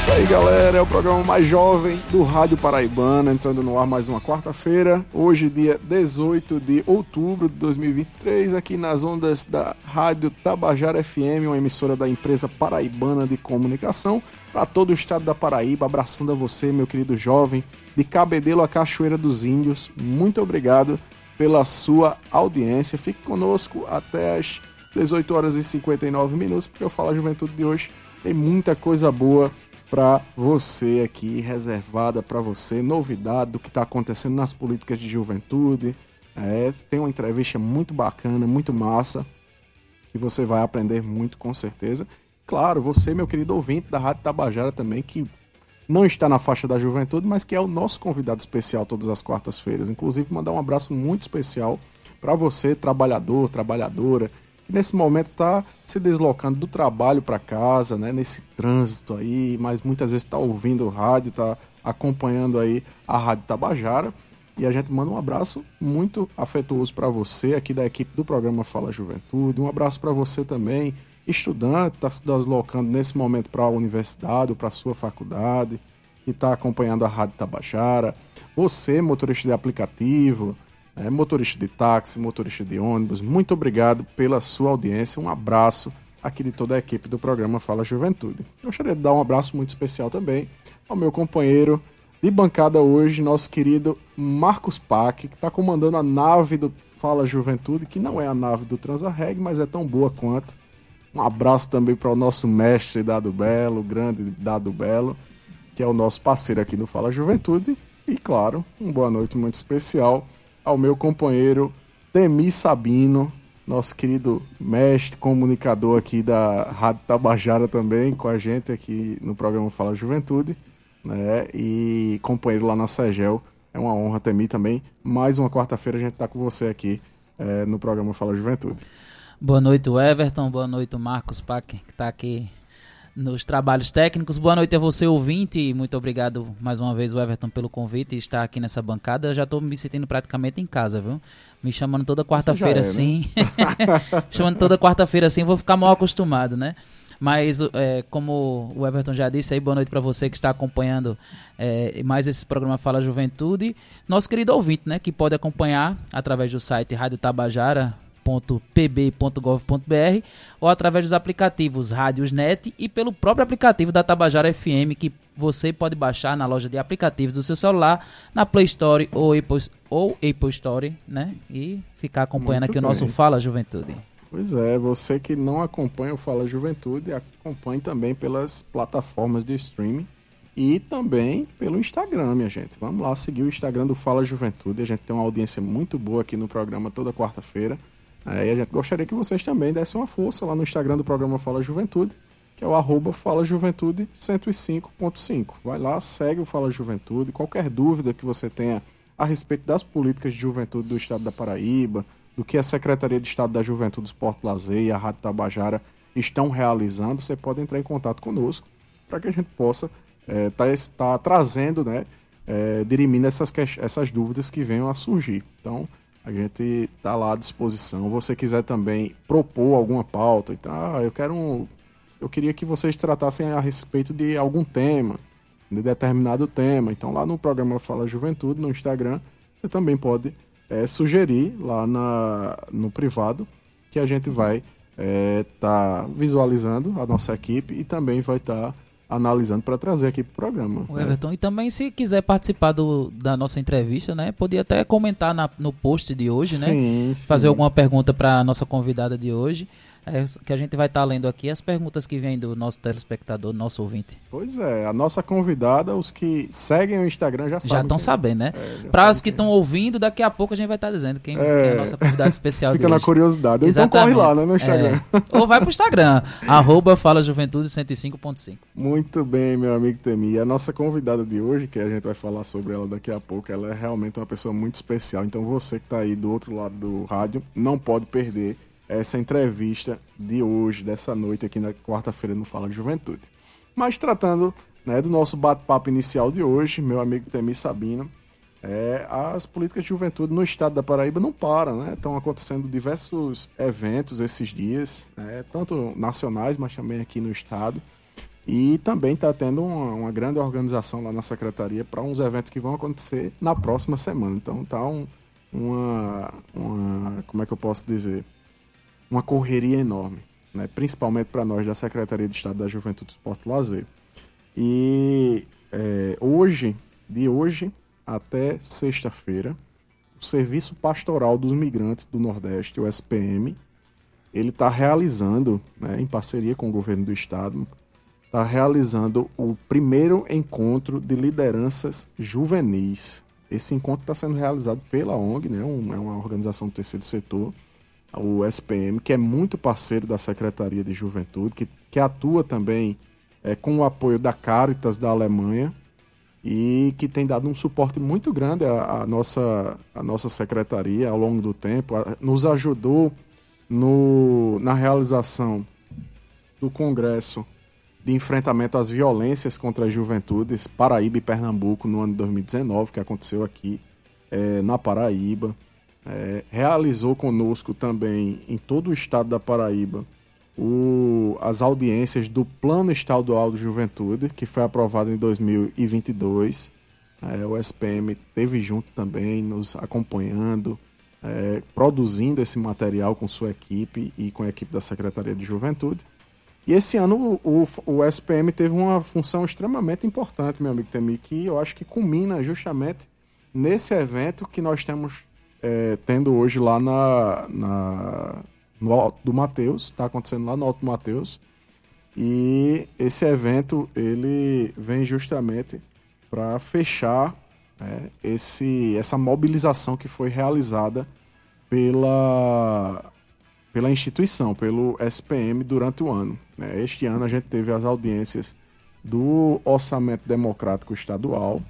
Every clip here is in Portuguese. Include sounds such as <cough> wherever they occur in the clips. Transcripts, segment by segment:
Isso aí, galera. É o programa mais jovem do Rádio Paraibana, entrando no ar mais uma quarta-feira. Hoje, dia 18 de outubro de 2023, aqui nas ondas da Rádio Tabajara FM, uma emissora da empresa paraibana de comunicação, para todo o estado da Paraíba. Abraçando a você, meu querido jovem, de Cabedelo a Cachoeira dos Índios. Muito obrigado pela sua audiência. Fique conosco até as 18 horas e 59 minutos, porque eu falo a juventude de hoje. Tem muita coisa boa para você aqui, reservada para você, novidade do que está acontecendo nas políticas de juventude. É, tem uma entrevista muito bacana, muito massa, que você vai aprender muito com certeza. Claro, você, meu querido ouvinte da Rádio Tabajara também, que não está na faixa da juventude, mas que é o nosso convidado especial todas as quartas-feiras. Inclusive, mandar um abraço muito especial para você, trabalhador, trabalhadora, nesse momento está se deslocando do trabalho para casa, né, nesse trânsito aí, mas muitas vezes está ouvindo o rádio, está acompanhando aí a Rádio Tabajara. E a gente manda um abraço muito afetuoso para você aqui da equipe do programa Fala Juventude. Um abraço para você também, estudante, está se deslocando nesse momento para a universidade ou para a sua faculdade, que está acompanhando a Rádio Tabajara. Você, motorista de aplicativo, é, motorista de táxi, motorista de ônibus, muito obrigado pela sua audiência. Um abraço aqui de toda a equipe do programa Fala Juventude. Gostaria de dar um abraço muito especial também ao meu companheiro de bancada hoje, nosso querido Marcos Pac, que está comandando a nave do Fala Juventude, que não é a nave do Transarreg, mas é tão boa quanto. Um abraço também para o nosso mestre Dado Belo, grande Dado Belo, que é o nosso parceiro aqui no Fala Juventude. E claro, uma boa noite muito especial ao meu companheiro Temi Sabino, nosso querido mestre comunicador aqui da Rádio Tabajara também, com a gente aqui no programa Fala Juventude, né? E companheiro lá na Segel. É uma honra, Temi, também. Mais uma quarta-feira a gente está com você aqui é, no programa Fala Juventude. Boa noite, Everton. Boa noite, Marcos Pac, que está aqui nos trabalhos técnicos. Boa noite a você, ouvinte. Muito obrigado mais uma vez, Everton, pelo convite e estar aqui nessa bancada. Eu já estou me sentindo praticamente em casa, viu? Me chamando toda quarta-feira é, assim. Né? <laughs> chamando toda quarta-feira assim, vou ficar mal acostumado, né? Mas, é, como o Everton já disse aí, boa noite para você que está acompanhando é, mais esse programa Fala Juventude. Nosso querido ouvinte, né, que pode acompanhar através do site Rádio Tabajara pb.gov.br ou através dos aplicativos Rádiosnet e pelo próprio aplicativo da Tabajara FM que você pode baixar na loja de aplicativos do seu celular, na Play Store ou Apple, ou Apple Store, né? E ficar acompanhando Muito aqui bem. o nosso Fala Juventude. Pois é, você que não acompanha o Fala Juventude, acompanhe também pelas plataformas de streaming e também pelo Instagram, minha gente. Vamos lá seguir o Instagram do Fala Juventude. A gente tem uma audiência muito boa aqui no programa toda quarta-feira. E a gente gostaria que vocês também dessem uma força lá no Instagram do programa Fala Juventude, que é o arroba Fala Juventude 105.5. Vai lá, segue o Fala Juventude. Qualquer dúvida que você tenha a respeito das políticas de juventude do estado da Paraíba, do que a Secretaria de Estado da Juventude, Esporte Lazer e a Rádio Tabajara estão realizando, você pode entrar em contato conosco para que a gente possa estar é, tá, tá trazendo, né, é, dirimindo essas, essas dúvidas que venham a surgir. Então, a gente está lá à disposição. Você quiser também propor alguma pauta, então, ah, eu quero um, eu queria que vocês tratassem a respeito de algum tema, de determinado tema. Então lá no programa Fala Juventude, no Instagram, você também pode é, sugerir lá na, no privado que a gente vai estar é, tá visualizando a nossa equipe e também vai estar tá analisando para trazer aqui para o programa. O Everton, né? e também se quiser participar do, da nossa entrevista, né, podia até comentar na, no post de hoje, sim, né, sim. fazer alguma pergunta para a nossa convidada de hoje. É, que a gente vai estar tá lendo aqui as perguntas que vêm do nosso telespectador, nosso ouvinte. Pois é, a nossa convidada, os que seguem o Instagram já sabem. Já estão sabendo, né? É, Para os que estão ouvindo, daqui a pouco a gente vai estar tá dizendo quem, é, quem é a nossa convidada especial Fica na curiosidade. Exatamente. Então corre lá, né, no Instagram. É. Ou vai pro Instagram, <laughs> arroba Fala Juventude 105.5. Muito bem, meu amigo Temi. A nossa convidada de hoje, que a gente vai falar sobre ela daqui a pouco, ela é realmente uma pessoa muito especial. Então você que está aí do outro lado do rádio, não pode perder essa entrevista de hoje, dessa noite aqui na quarta-feira no Fala Juventude. Mas tratando né, do nosso bate-papo inicial de hoje, meu amigo Temi Sabino, é, as políticas de juventude no estado da Paraíba não param, né? Estão acontecendo diversos eventos esses dias, né, tanto nacionais, mas também aqui no estado. E também está tendo uma, uma, grande organização lá na secretaria para uns eventos que vão acontecer na próxima semana. Então tá um, uma, uma. Como é que eu posso dizer? Uma correria enorme, né? principalmente para nós da Secretaria de Estado da Juventude, Esporte e Lazer. E é, hoje, de hoje até sexta-feira, o Serviço Pastoral dos Migrantes do Nordeste, o SPM, ele está realizando, né, em parceria com o governo do estado, está realizando o primeiro encontro de lideranças juvenis. Esse encontro está sendo realizado pela ONG, né, um, é uma organização do terceiro setor, o SPM, que é muito parceiro da Secretaria de Juventude, que, que atua também é, com o apoio da Caritas da Alemanha e que tem dado um suporte muito grande à, à nossa, à nossa secretaria ao longo do tempo, a, nos ajudou no, na realização do Congresso de Enfrentamento às Violências contra as Juventudes, Paraíba e Pernambuco, no ano de 2019, que aconteceu aqui é, na Paraíba é, realizou conosco também em todo o estado da Paraíba o, as audiências do Plano Estadual de Juventude, que foi aprovado em 2022. É, o SPM teve junto também, nos acompanhando, é, produzindo esse material com sua equipe e com a equipe da Secretaria de Juventude. E esse ano o, o, SPM teve uma função extremamente importante, meu amigo Temi, que eu acho que culmina justamente nesse evento que nós temos é, tendo hoje lá na, na no do Mateus, está acontecendo lá no Alto Mateus. E esse evento ele vem justamente para fechar né, esse, essa mobilização que foi realizada pela, pela instituição, pelo SPM durante o ano. Né. Este ano a gente teve as audiências do Orçamento Democrático Estadual,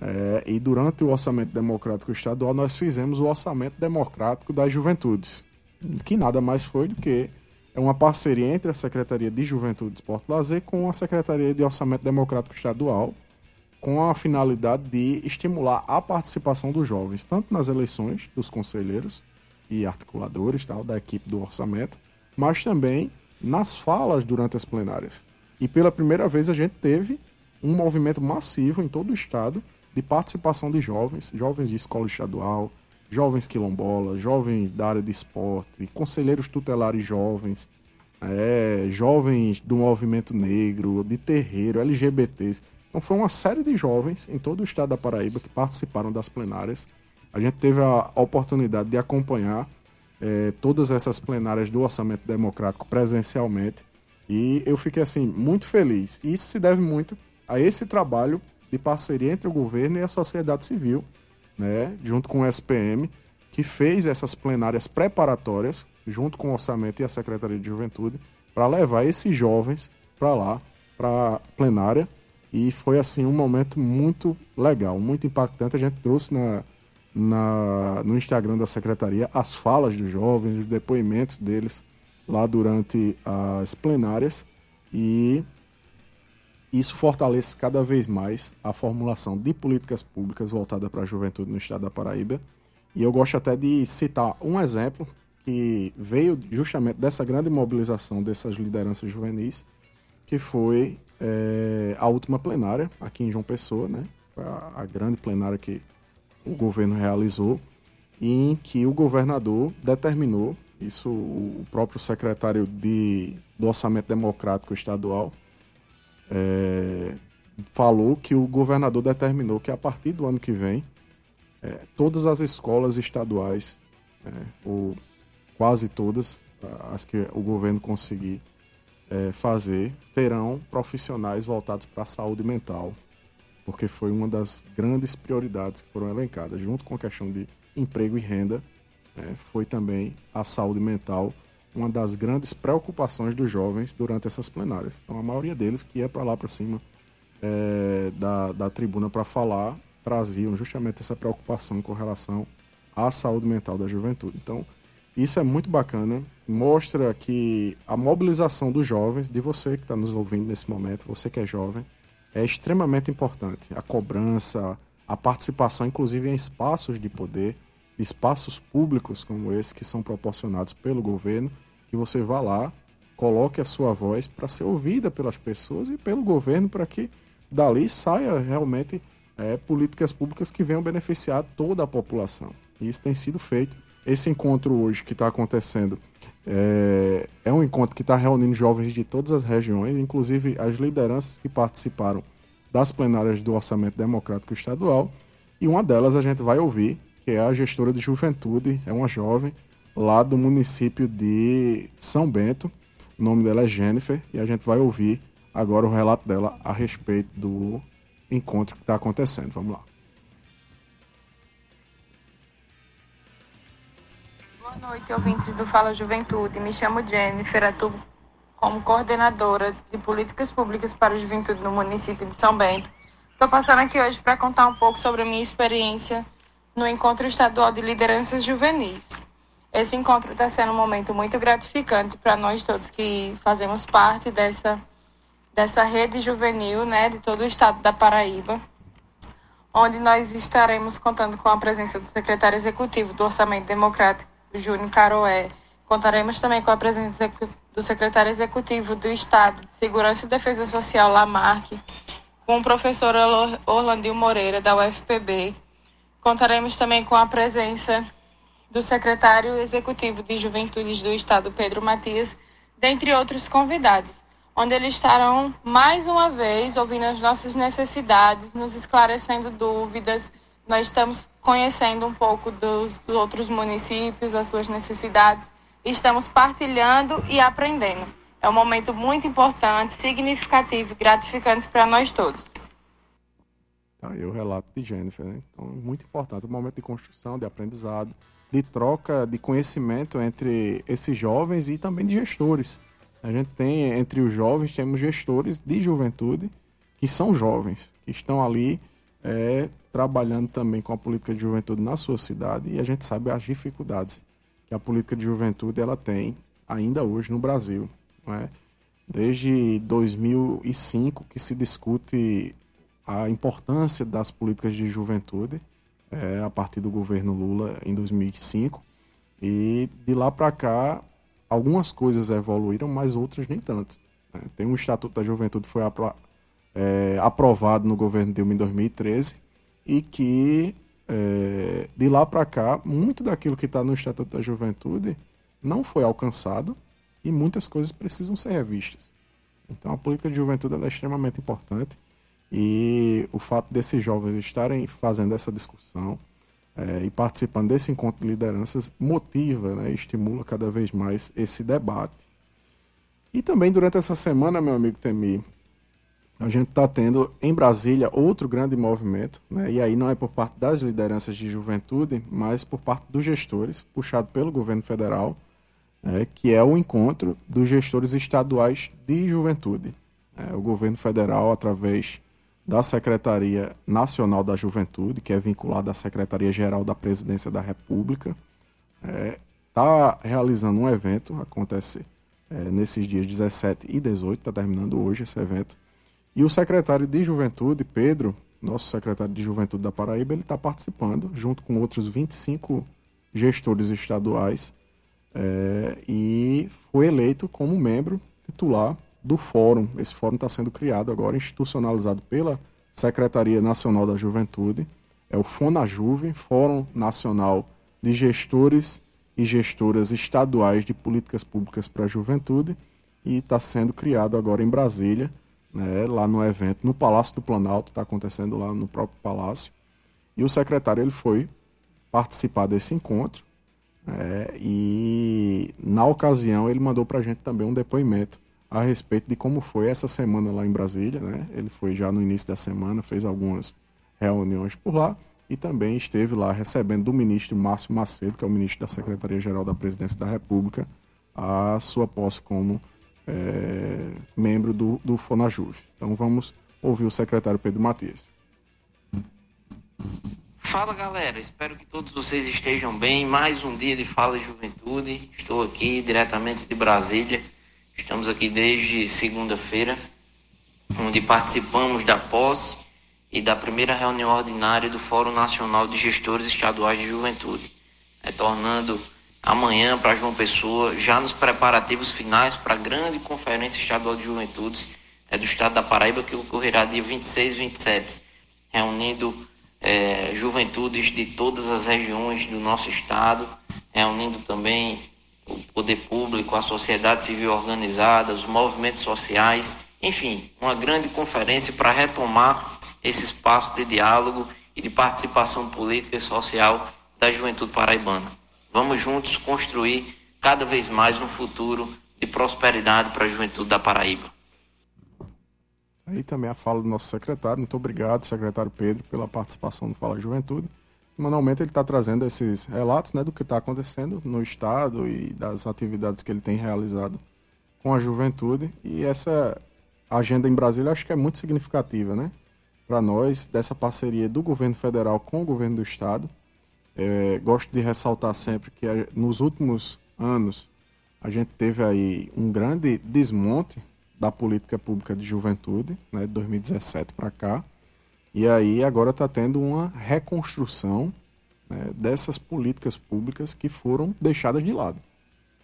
é, e durante o orçamento democrático estadual, nós fizemos o orçamento democrático das juventudes, que nada mais foi do que uma parceria entre a Secretaria de Juventude, Esporte e Lazer com a Secretaria de Orçamento Democrático Estadual, com a finalidade de estimular a participação dos jovens, tanto nas eleições dos conselheiros e articuladores tal, da equipe do orçamento, mas também nas falas durante as plenárias. E pela primeira vez a gente teve um movimento massivo em todo o estado de participação de jovens, jovens de escola estadual, jovens quilombolas, jovens da área de esporte, conselheiros tutelares jovens, é, jovens do movimento negro, de terreiro, LGBTs. Então foi uma série de jovens em todo o estado da Paraíba que participaram das plenárias. A gente teve a oportunidade de acompanhar é, todas essas plenárias do Orçamento Democrático presencialmente e eu fiquei assim muito feliz. E isso se deve muito a esse trabalho de parceria entre o governo e a sociedade civil, né, junto com o SPM, que fez essas plenárias preparatórias, junto com o orçamento e a Secretaria de Juventude, para levar esses jovens para lá, para a plenária. E foi assim um momento muito legal, muito impactante. A gente trouxe na, na, no Instagram da secretaria as falas dos jovens, os depoimentos deles lá durante as plenárias. E isso fortalece cada vez mais a formulação de políticas públicas voltadas para a juventude no estado da Paraíba. E eu gosto até de citar um exemplo que veio justamente dessa grande mobilização dessas lideranças juvenis, que foi é, a última plenária aqui em João Pessoa, né? A, a grande plenária que o governo realizou, em que o governador determinou, isso o próprio secretário de, do Orçamento Democrático Estadual, é, falou que o governador determinou que a partir do ano que vem, é, todas as escolas estaduais, é, ou quase todas, as que o governo conseguir é, fazer, terão profissionais voltados para a saúde mental, porque foi uma das grandes prioridades que foram elencadas, junto com a questão de emprego e renda, é, foi também a saúde mental uma das grandes preocupações dos jovens durante essas plenárias. Então, a maioria deles que ia para lá para cima é, da, da tribuna para falar traziam justamente essa preocupação com relação à saúde mental da juventude. Então, isso é muito bacana, mostra que a mobilização dos jovens, de você que está nos ouvindo nesse momento, você que é jovem, é extremamente importante. A cobrança, a participação, inclusive em espaços de poder, espaços públicos como esse que são proporcionados pelo governo, que você vá lá, coloque a sua voz para ser ouvida pelas pessoas e pelo governo para que dali saia realmente é, políticas públicas que venham beneficiar toda a população. E isso tem sido feito. Esse encontro hoje que está acontecendo é, é, um encontro que está reunindo jovens de todas as regiões, inclusive as lideranças que participaram das plenárias do Orçamento Democrático Estadual. E uma delas a gente vai ouvir, que é a gestora de juventude, é uma jovem lá do município de São Bento. O nome dela é Jennifer e a gente vai ouvir agora o relato dela a respeito do encontro que está acontecendo. Vamos lá. Boa noite, ouvintes do Fala Juventude. Me chamo Jennifer, atuo como coordenadora de políticas públicas para a juventude no município de São Bento. Estou passando aqui hoje para contar um pouco sobre a minha experiência no Encontro Estadual de Lideranças Juvenis. Esse encontro está sendo um momento muito gratificante para nós todos que fazemos parte dessa dessa rede juvenil, né, de todo o estado da Paraíba, onde nós estaremos contando com a presença do secretário executivo do Orçamento Democrático, Júnior Caroé. Contaremos também com a presença do secretário executivo do Estado de Segurança e Defesa Social, Lamarck, com o professor Orlandil Moreira, da UFPB. Contaremos também com a presença do secretário executivo de Juventudes do Estado, Pedro Matias, dentre outros convidados onde eles estarão mais uma vez ouvindo as nossas necessidades, nos esclarecendo dúvidas. Nós estamos conhecendo um pouco dos, outros municípios, as suas necessidades, estamos partilhando e aprendendo. É um momento muito importante, significativo e gratificante para nós todos. Tá o relato de Jennifer, né? Então, muito importante, um momento de construção, de aprendizado, de troca de conhecimento entre esses jovens e também de gestores a gente tem, entre os jovens, temos gestores de juventude que são jovens, que estão ali é, trabalhando também com a política de juventude na sua cidade e a gente sabe as dificuldades que a política de juventude ela tem ainda hoje no Brasil. Não é? Desde 2005 que se discute a importância das políticas de juventude é, a partir do governo Lula em 2005 e de lá para cá algumas coisas evoluíram, mas outras nem tanto. Né? Tem um Estatuto da Juventude que foi apro é, aprovado no governo Dilma em 2013 e que é, de lá para cá, muito daquilo que está no Estatuto da Juventude não foi alcançado e muitas coisas precisam ser revistas. Então a política de juventude é extremamente importante e o fato desses jovens estarem fazendo essa discussão, é, e participando desse encontro de lideranças motiva, né, estimula cada vez mais esse debate. E também durante essa semana, meu amigo Temi, a gente está tendo em Brasília outro grande movimento, né, e aí não é por parte das lideranças de juventude, mas por parte dos gestores, puxado pelo governo federal, né, que é o encontro dos gestores estaduais de juventude. É, o governo federal, através da Secretaria Nacional da Juventude, que é vinculada à Secretaria-Geral da Presidência da República, está é, tá realizando um evento, acontece é, nesses dias 17 e 18, está terminando hoje esse evento. E o secretário de Juventude, Pedro, nosso secretário de Juventude da Paraíba, ele está participando, junto com outros 25 gestores estaduais, é, e foi eleito como membro titular do fórum. Esse fórum está sendo criado agora, institucionalizado pela Secretaria Nacional da Juventude. É o FONAJUVE, Fórum Nacional de Gestores e Gestoras Estaduais de Políticas Públicas para a Juventude. E está sendo criado agora em Brasília, né, lá no evento, no Palácio do Planalto, está acontecendo lá no próprio Palácio. E o secretário ele foi participar desse encontro É, e na ocasião ele mandou para a gente também um depoimento a respeito de como foi essa semana lá em Brasília. Né? Ele foi já no início da semana, fez algumas reuniões por lá e também esteve lá recebendo do ministro Márcio Macedo, que é o ministro da Secretaria-Geral da Presidência da República, a sua posse como é, membro do, do FONAJUV. Então vamos ouvir o secretário Pedro Matias. Fala galera, espero que todos vocês estejam bem. Mais um dia de Fala Juventude. Estou aqui diretamente de Brasília. Estamos aqui desde segunda-feira, onde participamos da posse e da primeira reunião ordinária do Fórum Nacional de Gestores Estaduais de Juventude, retornando amanhã para João Pessoa, já nos preparativos finais para a grande Conferência Estadual de Juventudes é, do Estado da Paraíba, que ocorrerá dia 26 e 27, reunindo é, juventudes de todas as regiões do nosso estado, reunindo também o poder público, a sociedade civil organizada, os movimentos sociais, enfim, uma grande conferência para retomar esse espaço de diálogo e de participação política e social da juventude paraibana. Vamos juntos construir cada vez mais um futuro de prosperidade para a juventude da Paraíba. Aí também a fala do nosso secretário. Muito obrigado, secretário Pedro, pela participação no Fala Juventude. Semanalmente ele está trazendo esses relatos né, do que está acontecendo no Estado e das atividades que ele tem realizado com a juventude. E essa agenda em Brasília acho que é muito significativa né, para nós, dessa parceria do governo federal com o governo do Estado. É, gosto de ressaltar sempre que nos últimos anos a gente teve aí um grande desmonte da política pública de juventude, né, de 2017 para cá. E aí agora está tendo uma reconstrução né, dessas políticas públicas que foram deixadas de lado.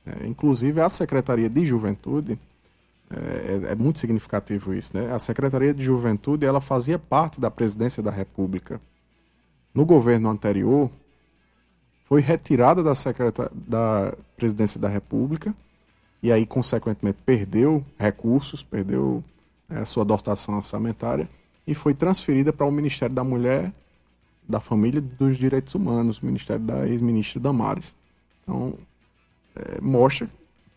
É, inclusive a Secretaria de Juventude, é, é, muito significativo isso, né? A Secretaria de Juventude ela fazia parte da Presidência da República. No governo anterior, foi retirada da, da Presidência da República e aí, consequentemente, perdeu recursos, perdeu é, sua dotação orçamentária e foi transferida para o Ministério da Mulher, da Família e dos Direitos Humanos, o Ministério da ex-ministra Damares. Então, é, mostra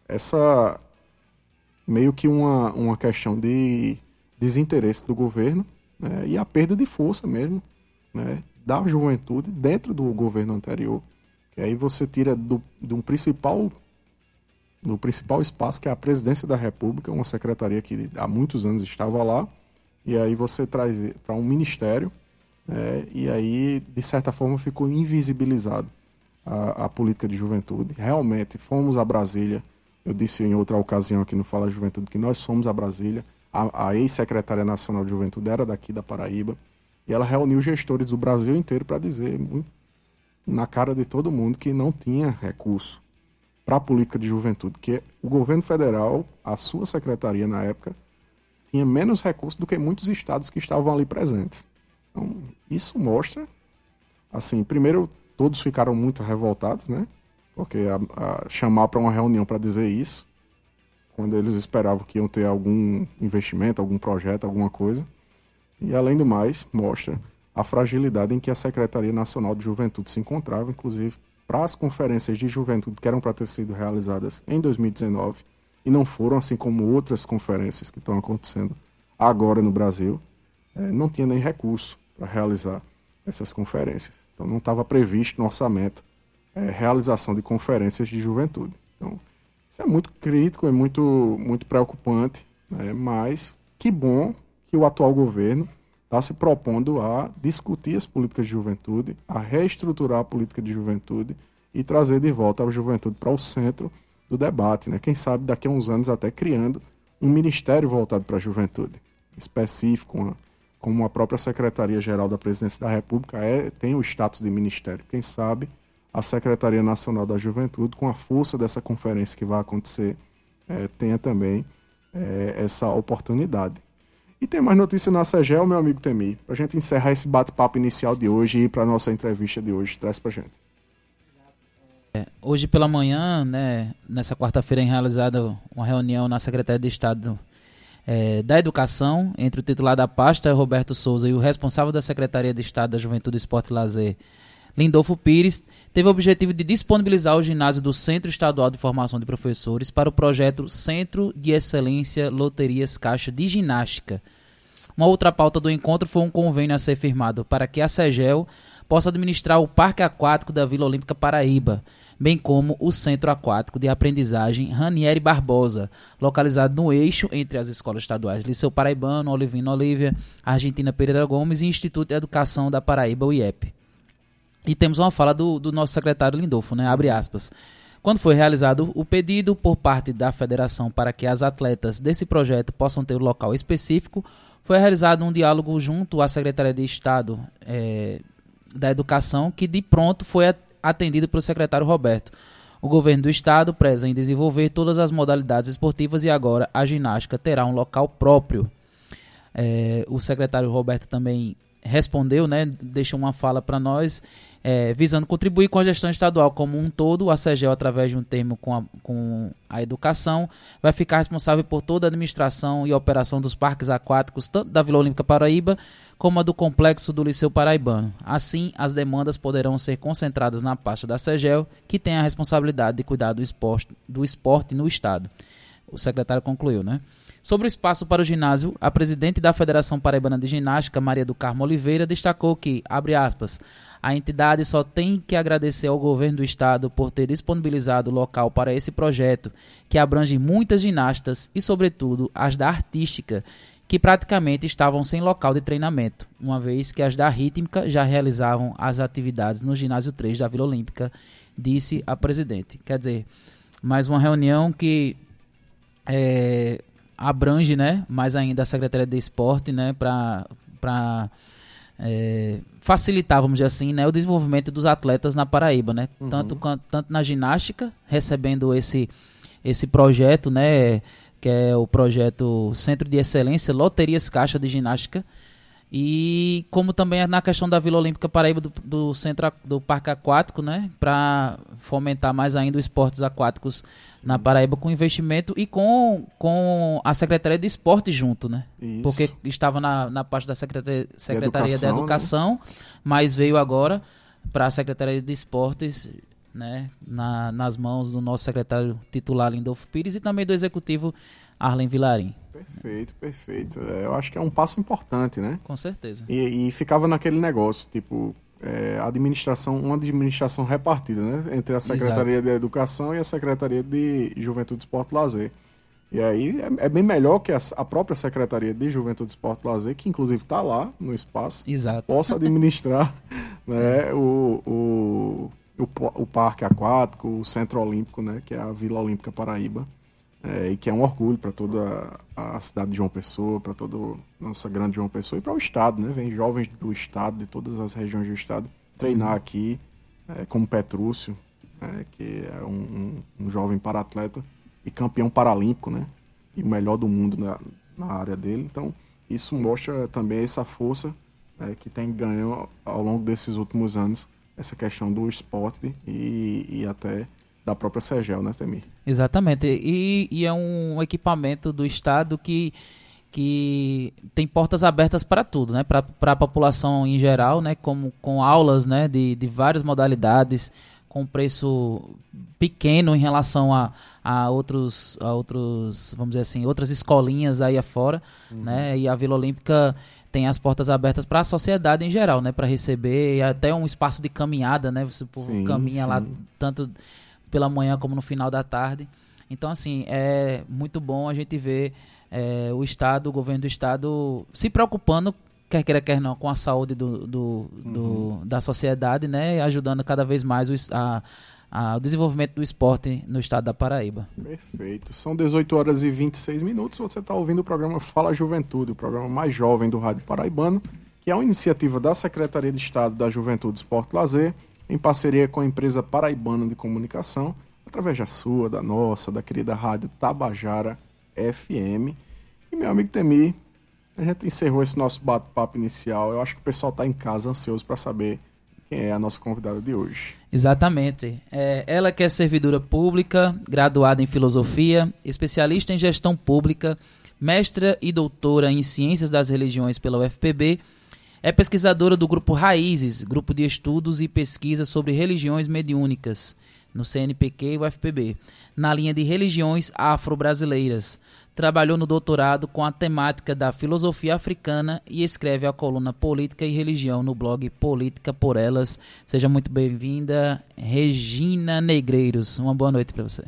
essa meio que uma, uma questão de desinteresse do governo né, e a perda de força mesmo né, da juventude dentro do governo anterior. Que aí você tira do, de um principal no principal espaço, que é a presidência da República, uma secretaria que há muitos anos estava lá, e aí você traz para um ministério, é, e aí, de certa forma, ficou invisibilizado a, a, política de juventude. Realmente, fomos a Brasília, eu disse em outra ocasião aqui no Fala Juventude que nós fomos a Brasília, a, a ex-secretária nacional de juventude era daqui da Paraíba, e ela reuniu gestores do Brasil inteiro para dizer, na cara de todo mundo, que não tinha recurso para a política de juventude, que o governo federal, a sua secretaria na época, tinha menos recursos do que muitos estados que estavam ali presentes. Então, isso mostra, assim, primeiro, todos ficaram muito revoltados, né? Porque a, a chamar para uma reunião para dizer isso, quando eles esperavam que iam ter algum investimento, algum projeto, alguma coisa. E, além do mais, mostra a fragilidade em que a Secretaria Nacional de Juventude se encontrava, inclusive para as conferências de juventude que eram para ter sido realizadas em 2019 e não foram, assim como outras conferências que estão acontecendo agora no Brasil, é, não tinha nem recurso para realizar essas conferências. Então não estava previsto no orçamento é, realização de conferências de juventude. Então isso é muito crítico, é muito, muito preocupante, né? mas que bom que o atual governo está se propondo a discutir as políticas de juventude, a reestruturar a política de juventude e trazer de volta a juventude para o centro do debate. Né? Quem sabe daqui a uns anos até criando um ministério voltado para a juventude, específico, como a própria Secretaria-Geral da Presidência da República é, tem o status de ministério. Quem sabe a Secretaria Nacional da Juventude, com a força dessa conferência que vai acontecer, é, tenha também é, essa oportunidade. E tem mais notícia na CEGEL, meu amigo Temi, para a gente encerrar esse bate-papo inicial de hoje e para a nossa entrevista de hoje. Traz para gente. É, hoje pela manhã, né, nessa quarta-feira, é realizada uma reunião na Secretaria de Estado é, da Educação entre o titular da pasta, Roberto Souza, e o responsável da Secretaria de Estado da Juventude, Esporte e Lazer, Lindolfo Pires, teve o objetivo de disponibilizar o ginásio do Centro Estadual de Formação de Professores para o projeto Centro de Excelência Loterias Caixa de Ginástica. Uma outra pauta do encontro foi um convênio a ser firmado para que a SEGEL possa administrar o Parque Aquático da Vila Olímpica Paraíba, bem como o Centro Aquático de Aprendizagem Ranieri Barbosa, localizado no eixo entre as escolas estaduais Liceu Paraibano, Olivino Olívia, Argentina Pereira Gomes e Instituto de Educação da Paraíba, IEP. E temos uma fala do, do nosso secretário Lindolfo, né? Abre aspas. Quando foi realizado o pedido por parte da federação para que as atletas desse projeto possam ter um local específico, foi realizado um diálogo junto à Secretaria de Estado é, da Educação, que de pronto foi atendido pelo secretário Roberto. O governo do estado preza em desenvolver todas as modalidades esportivas e agora a ginástica terá um local próprio. É, o secretário Roberto também respondeu, né, deixou uma fala para nós, é, visando contribuir com a gestão estadual como um todo. A CEGEL, através de um termo com a, com a educação, vai ficar responsável por toda a administração e operação dos parques aquáticos, tanto da Vila Olímpica Paraíba como a do complexo do Liceu Paraibano. Assim, as demandas poderão ser concentradas na pasta da SEGEL, que tem a responsabilidade de cuidar do esporte, do esporte no Estado. O secretário concluiu, né? Sobre o espaço para o ginásio, a presidente da Federação Paraibana de Ginástica, Maria do Carmo Oliveira, destacou que, abre aspas, a entidade só tem que agradecer ao governo do estado por ter disponibilizado o local para esse projeto, que abrange muitas ginastas e, sobretudo, as da artística, que praticamente estavam sem local de treinamento, uma vez que as da rítmica já realizavam as atividades no ginásio 3 da Vila Olímpica, disse a presidente. Quer dizer, mais uma reunião que é, abrange, né, mais ainda a Secretaria de Esporte, né, para é, facilitar, vamos dizer assim, né, o desenvolvimento dos atletas na Paraíba, né, uhum. tanto, tanto na ginástica, recebendo esse, esse projeto, né, que é o projeto Centro de Excelência Loterias Caixa de Ginástica. E como também na questão da Vila Olímpica Paraíba do, do centro do Parque Aquático, né, para fomentar mais ainda os esportes aquáticos na Paraíba com investimento e com, com a Secretaria de Esporte junto, né? Isso. Porque estava na, na parte da Secretaria, Secretaria Educação, da Educação, né? mas veio agora para a Secretaria de Esportes né, na, nas mãos do nosso secretário titular Lindolfo Pires e também do executivo Arlen Vilarim. Perfeito, perfeito. É, eu acho que é um passo importante, né? Com certeza. E, e ficava naquele negócio, tipo, é, administração, uma administração repartida, né? Entre a Secretaria Exato. de Educação e a Secretaria de Juventude, Esporte e Lazer. E aí é, é bem melhor que a, a, própria Secretaria de Juventude, Esporte e Lazer, que inclusive está lá no espaço, Exato. possa administrar <laughs> né, o, o, o, o Parque Aquático, o Centro Olímpico, né, que é a Vila Olímpica Paraíba, é, e que é um orgulho para toda a cidade de João Pessoa, para toda a nossa grande João Pessoa e para o estado, né? Vem jovens do estado, de todas as regiões do estado, treinar aqui, é, como Petrúcio, né, que é um, um, um jovem para-atleta e campeão paralímpico, né? E o melhor do mundo na, na área dele. Então, isso mostra também essa força né, que tem ganho ao longo desses últimos anos essa questão do esporte e, e até da própria Segel, né, Temir? Exatamente. E, e, é um equipamento do Estado que, que tem portas abertas para tudo, né? Para a população em geral, né? Como, com aulas né? de, de várias modalidades, com preço pequeno em relação a, a, outros, a outros, vamos dizer assim, outras escolinhas aí afora, uhum. né? E a Vila Olímpica tem as portas abertas para a sociedade em geral, né? Para receber até um espaço de caminhada, né? Você sim, caminha sim. lá tanto pela manhã como no final da tarde. Então, assim, é muito bom a gente ver é, o Estado, o governo do Estado se preocupando, quer queira, quer não, com a saúde do, do, do uhum. da sociedade, né? Ajudando cada vez mais o, a, a, o desenvolvimento do esporte no estado da Paraíba. Perfeito. São 18 horas e 26 minutos. Você está ouvindo o programa Fala Juventude, o programa mais jovem do Rádio Paraibano, que é uma iniciativa da Secretaria de Estado da Juventude, Esporte e Lazer, em parceria com a empresa paraibana de comunicação, através da sua, da nossa, da querida Rádio Tabajara FM. E meu amigo Temi, a gente encerrou esse nosso bate-papo inicial. Eu acho que o pessoal está em casa ansioso para saber quem é a nossa convidada de hoje. Exatamente. É, ela que é servidora pública, graduada em filosofia, especialista em gestão pública, mestra e doutora em ciências das religiões pela UFPB, É pesquisadora do grupo Raízes, grupo de estudos e pesquisa sobre religiões mediúnicas, no CNPq e UFPB, na linha de religiões afro-brasileiras. Trabalhou no doutorado com a temática da filosofia africana e escreve a coluna Política e Religião no blog Política por Elas. Seja muito bem-vinda, Regina Negreiros. Uma boa noite para você.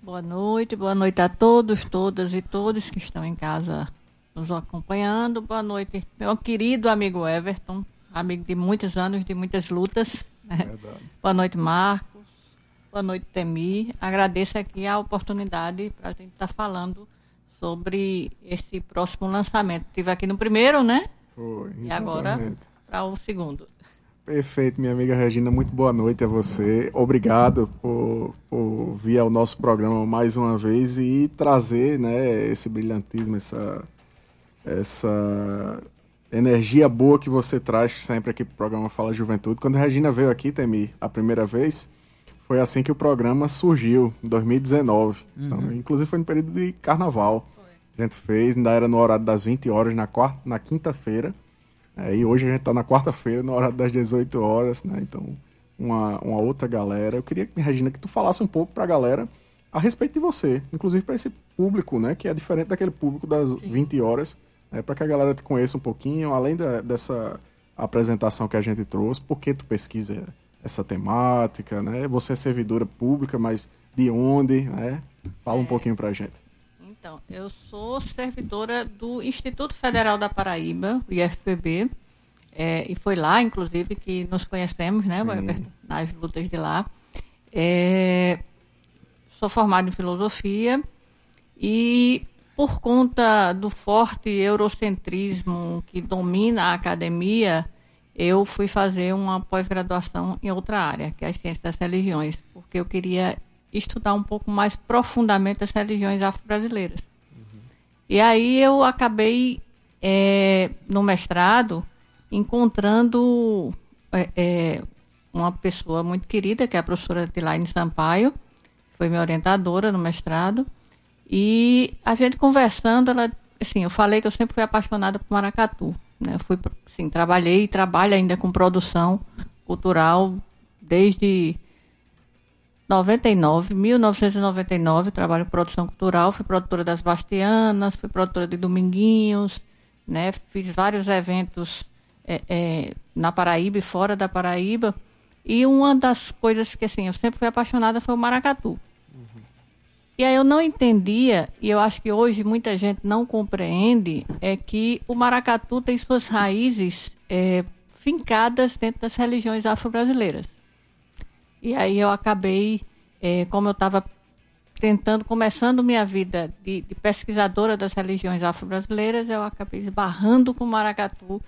Boa noite, boa noite a todos, todas e todos que estão em casa nos acompanhando. Boa noite, meu querido amigo Everton, amigo de muitos anos, de muitas lutas. Né? <laughs> Boa noite, Marcos. Boa noite, Temi. Agradeço aqui a oportunidade para a gente estar tá falando sobre esse próximo lançamento. Estive aqui no primeiro, né? Foi, exatamente. E agora para o segundo. Perfeito, minha amiga Regina, muito boa noite a você. Obrigado por, por vir ao nosso programa mais uma vez e trazer né, esse brilhantismo, essa, essa energia boa que você traz sempre aqui para o programa Fala Juventude. Quando a Regina veio aqui, Temi, a primeira vez, foi assim que o programa surgiu, em 2019. Uhum. Então, inclusive foi no período de carnaval. Foi. A gente fez, ainda era no horário das 20 horas, na, quarta, na quinta-feira. É, e hoje a gente está na quarta-feira, na hora das 18 horas, né? Então, uma, uma outra galera. Eu queria, Regina, que tu falasse um pouco para a galera a respeito de você, inclusive para esse público, né? Que é diferente daquele público das Sim. 20 horas, né, para que a galera te conheça um pouquinho, além da, dessa apresentação que a gente trouxe, por que tu pesquisa essa temática, né? Você é servidora pública, mas de onde, né? Fala um é... pouquinho para a gente. Então, eu sou servidora do Instituto Federal da Paraíba, o IFPB, é, e foi lá, inclusive, que nos conhecemos, né, nas lutas de lá. É, sou formada em filosofia e por conta do forte eurocentrismo que domina a academia, eu fui fazer uma pós-graduação em outra área, que é a ciência das religiões, porque eu queria estudar um pouco mais profundamente as religiões afro-brasileiras. Uhum. E aí eu acabei, é, no mestrado, encontrando é, é, uma pessoa muito querida, que é a professora Tilaine Sampaio, que foi minha orientadora no mestrado, e a gente conversando, ela, assim, eu falei que eu sempre fui apaixonada por maracatu, né? Fui, assim, trabalhei e trabalho ainda com produção cultural desde 99, 1999, trabalho em produção cultural, fui produtora das Bastianas, fui produtora de Dominguinhos, né? Fiz vários eventos é, é, na Paraíba e fora da Paraíba. E uma das coisas que assim, eu sempre fui apaixonada foi o maracatu. E aí eu não entendia, e eu acho que hoje muita gente não compreende, é que o maracatu tem suas raízes é, fincadas dentro das religiões afro-brasileiras. E aí eu acabei, é, como eu estava tentando, começando minha vida de, de pesquisadora das religiões afro-brasileiras, eu acabei esbarrando com o maracatu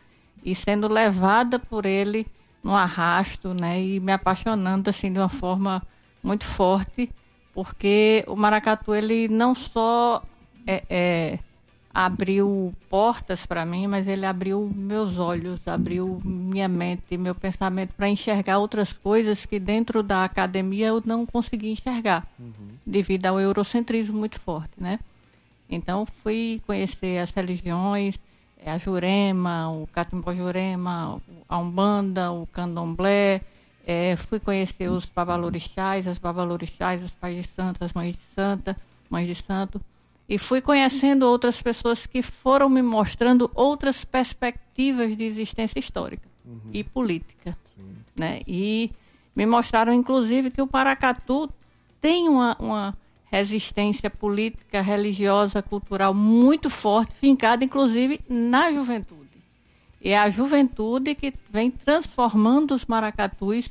e sendo levada por ele no arrasto, né, e me apaixonando assim de uma forma muito forte, porque o maracatu ele não só é, é abriu portas para mim, mas ele abriu meus olhos, abriu minha mente, meu pensamento para enxergar outras coisas que dentro da academia eu não conseguia enxergar, uhum. devido ao eurocentrismo muito forte, né? Então fui conhecer as religiões, eh, a Jurema, o Catimbó Jurema, a Umbanda, o Candomblé, é, fui conhecer os babalorixás, as babalorixás, os pais de santo, as mães de santa, mães de santo, e fui conhecendo outras pessoas que foram me mostrando outras perspectivas de existência histórica uhum. e política. Né? E me mostraram, inclusive, que o Paracatu tem uma, uma resistência política, religiosa, cultural muito forte, fincada, inclusive, na juventude. É a juventude que vem transformando os maracatus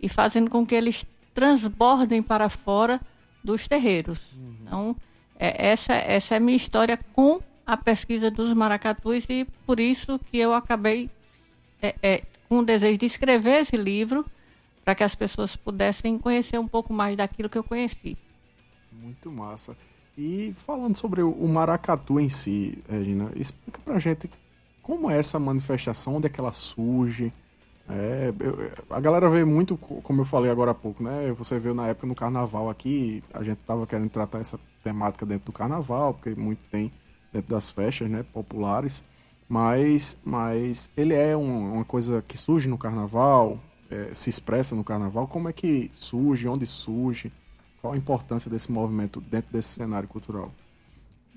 e fazendo com que eles transbordem para fora dos terreiros. Uhum. Então, é, essa, essa é a minha história com a pesquisa dos maracatus e por isso que eu acabei é, é, com o desejo de escrever esse livro para que as pessoas pudessem conhecer um pouco mais daquilo que eu conheci. Muito massa. E falando sobre o maracatu em si, Regina, explica pra gente como é essa manifestação, onde é que ela surge, é, eu, a galera vê muito, como eu falei agora há pouco, né? Você viu na época no carnaval aqui, a gente tava querendo tratar essa temática dentro do carnaval, porque muito tem dentro das festas, né, populares. Mas, mas ele é um, uma coisa que surge no carnaval, é, se expressa no carnaval. Como é que surge, onde surge? Qual a importância desse movimento dentro desse cenário cultural?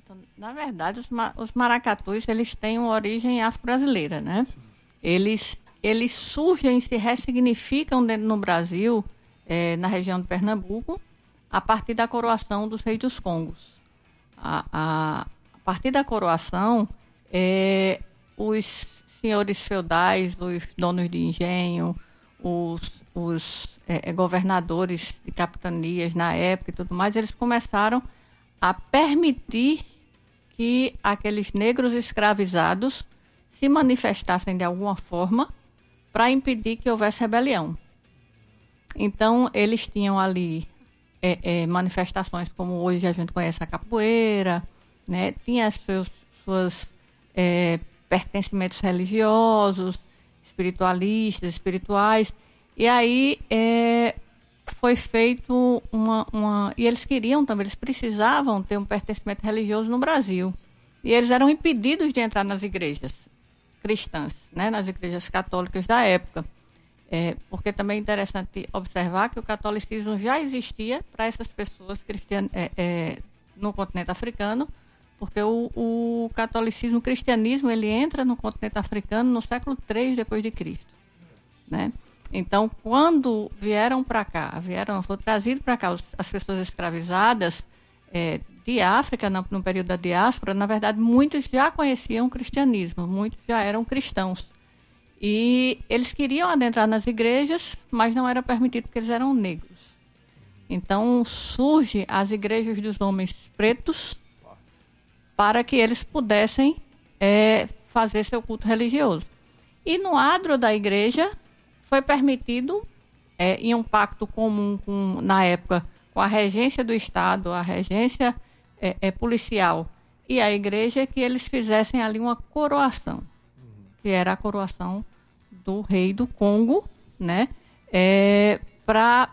Então, na verdade, os, os maracatus eles têm uma origem afro-brasileira, né? Sim, sim. Eles, eles surgem e se ressignificam dentro no Brasil, é, na região de Pernambuco, a partir da coroação dos reis dos Congos. A, a, a partir da coroação, é, os senhores feudais, os donos de engenho, os, os é, governadores de capitanias na época e tudo mais, eles começaram a permitir que aqueles negros escravizados se manifestassem de alguma forma para impedir que houvesse rebelião. Então, eles tinham ali é, é, manifestações como hoje a gente conhece a capoeira, né? tinha seus, suas é, pertencimentos religiosos, espiritualistas, espirituais. E aí é, foi feito uma, uma. E eles queriam também, eles precisavam ter um pertencimento religioso no Brasil. E eles eram impedidos de entrar nas igrejas cristãs, né, nas igrejas católicas da época. É, porque também é interessante observar que o catolicismo já existia para essas pessoas cristianas é, é, no continente africano, porque o, o, catolicismo, o cristianismo, ele entra no continente africano no século III depois de Cristo, né? Então, quando vieram para cá, vieram, foram trazidos para cá as pessoas escravizadas é, de África, no, no, período da diáspora, na verdade, muitos já conheciam o cristianismo, muitos já eram cristãos. E eles queriam adentrar nas igrejas, mas não era permitido porque eles eram negros. Então, surge as igrejas dos homens pretos, para que eles pudessem é, fazer seu culto religioso. E no adro da igreja foi permitido, é, em um pacto comum com, na época com a regência do Estado, a regência é, é, policial e a igreja, que eles fizessem ali uma coroação, que era a coroação do rei do Congo, né? É, para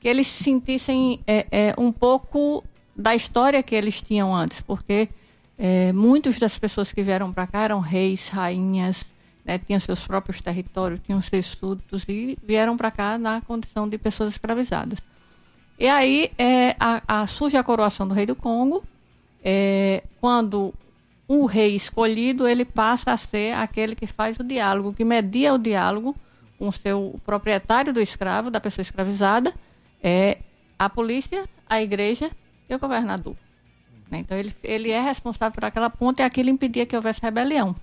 que eles sentissem é, é, um pouco da história que eles tinham antes, porque é, muitas das pessoas que vieram para cá eram reis, rainhas, né, tinham seus próprios territórios, tinham seus súditos e vieram para cá na condição de pessoas escravizadas. E aí é, a, a, surge a coroação do rei do Congo, é, quando o rei escolhido ele passa a ser aquele que faz o diálogo, que media o diálogo com o seu proprietário do escravo, da pessoa escravizada, é, a polícia, a igreja e o governador. Né? Então, ele, ele é responsável por aquela ponte e aquilo impedia que houvesse rebelião.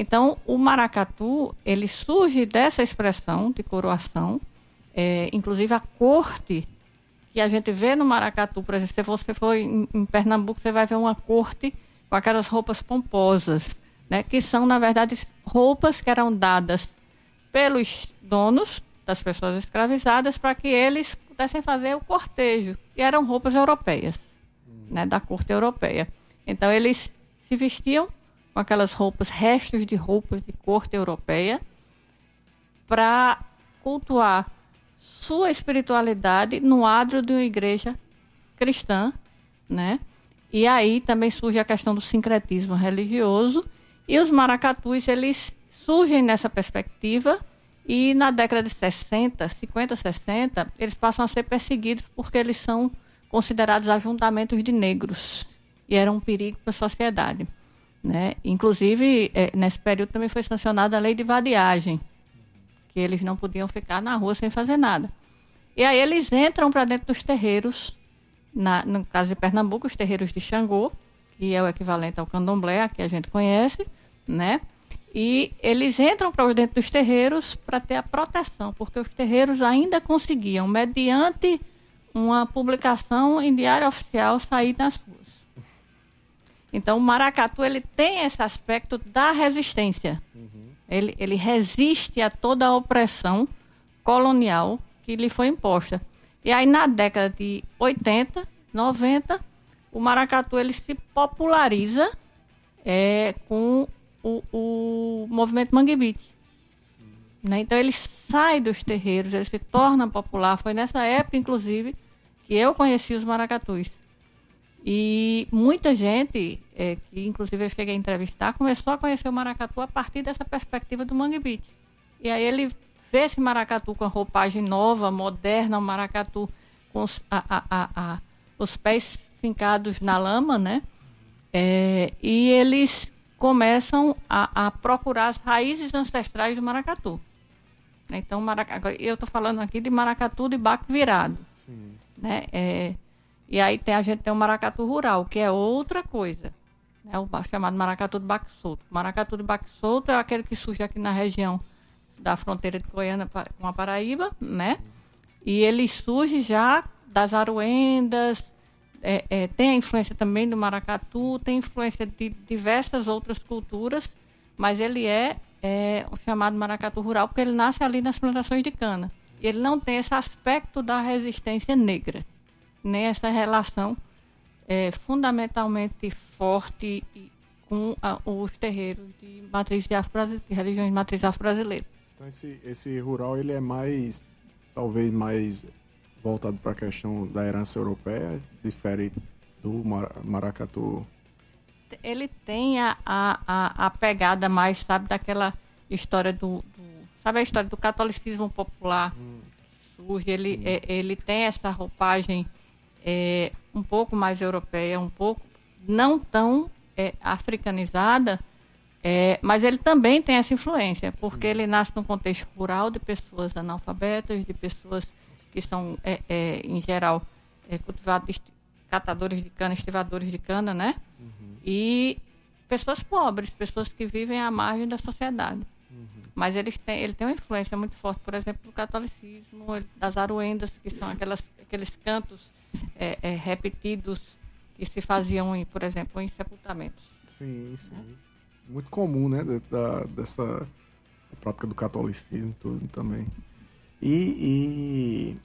Então, o maracatu, ele surge dessa expressão de coroação, é, inclusive a corte que a gente vê no maracatu, por exemplo, se você for em, em Pernambuco, você vai ver uma corte com aquelas roupas pomposas, né, que são, na verdade, roupas que eram dadas pelos donos das pessoas escravizadas para que eles pudessem fazer o cortejo. E eram roupas europeias né, da corte europeia. Então eles se vestiam com aquelas roupas, restos de roupas de corte europeia, para cultuar sua espiritualidade no adro de uma igreja cristã, né? E aí também surge a questão do sincretismo religioso e os maracatus eles surgem nessa perspectiva e na década de 60, 50, 60, eles passam a ser perseguidos porque eles são considerados ajuntamentos de negros e eram um perigo para a sociedade. Né? Inclusive, é, nesse período também foi sancionada a lei de vadiagem, que eles não podiam ficar na rua sem fazer nada. E aí eles entram para dentro dos terreiros, na, no caso de Pernambuco, os terreiros de Xangô, que é o equivalente ao candomblé, que a gente conhece, né? E eles entram para dentro dos terreiros para ter a proteção, porque os terreiros ainda conseguiam, mediante uma publicação em diário oficial sair nas ruas. Então, o maracatu ele tem esse aspecto da resistência. Uhum. Ele, ele resiste a toda a opressão colonial que lhe foi imposta. E aí, na década de 80, 90, o maracatu ele se populariza é, com o, o movimento Mangue Beat. Né? Então, ele sai dos terreiros, ele se torna popular. Foi nessa época, inclusive, que eu conheci os maracatus. E muita gente, é, que inclusive eu cheguei a entrevistar, começou a conhecer o maracatu a partir dessa perspectiva do Mangue Beat. E aí ele vê esse maracatu com a roupagem nova, moderna, o maracatu com os, a, a, a, os pés fincados na lama, né? É, e eles começam a, procurar as raízes ancestrais do maracatu. Então, eu estou falando aqui de maracatu de baco virado. Sim. Né? É, e aí tem, a gente tem o maracatu rural, que é outra coisa. É o chamado maracatu de baco solto. Maracatu de baco solto é aquele que surge aqui na região da fronteira de Goiânia com a Paraíba, né? E ele surge já das aruendas, é, é, tem a influência também do maracatu, tem influência de diversas outras culturas, mas ele é é o chamado maracatu rural, porque ele nasce ali nas plantações de cana. Ele não tem esse aspecto da resistência negra, nem essa relação é, fundamentalmente forte com a, os terreiros de matriz de, de religiões de matriz afro-brasileira. Então esse, esse rural ele é mais, talvez mais voltado para a questão da herança europeia, difere do maracatu ele tem a, a, a pegada mais, sabe, daquela história do, do sabe a história do catolicismo popular hum. surge, ele, é, ele tem essa roupagem é, um pouco mais europeia, um pouco não tão é, africanizada, é, mas ele também tem essa influência, porque Sim. ele nasce num contexto rural de pessoas analfabetas, de pessoas que são, é, é, em geral, cultivados, catadores de cana, estivadores de cana, né? e pessoas pobres, pessoas que vivem à margem da sociedade. Uhum. Mas eles têm, ele tem uma influência muito forte, por exemplo, do catolicismo, das aruendas, que são aquelas, aqueles cantos é, é, repetidos que se faziam, em, por exemplo, em sepultamentos. Sim, sim. Né? Muito comum, né, da, dessa prática do catolicismo tudo também. E, e,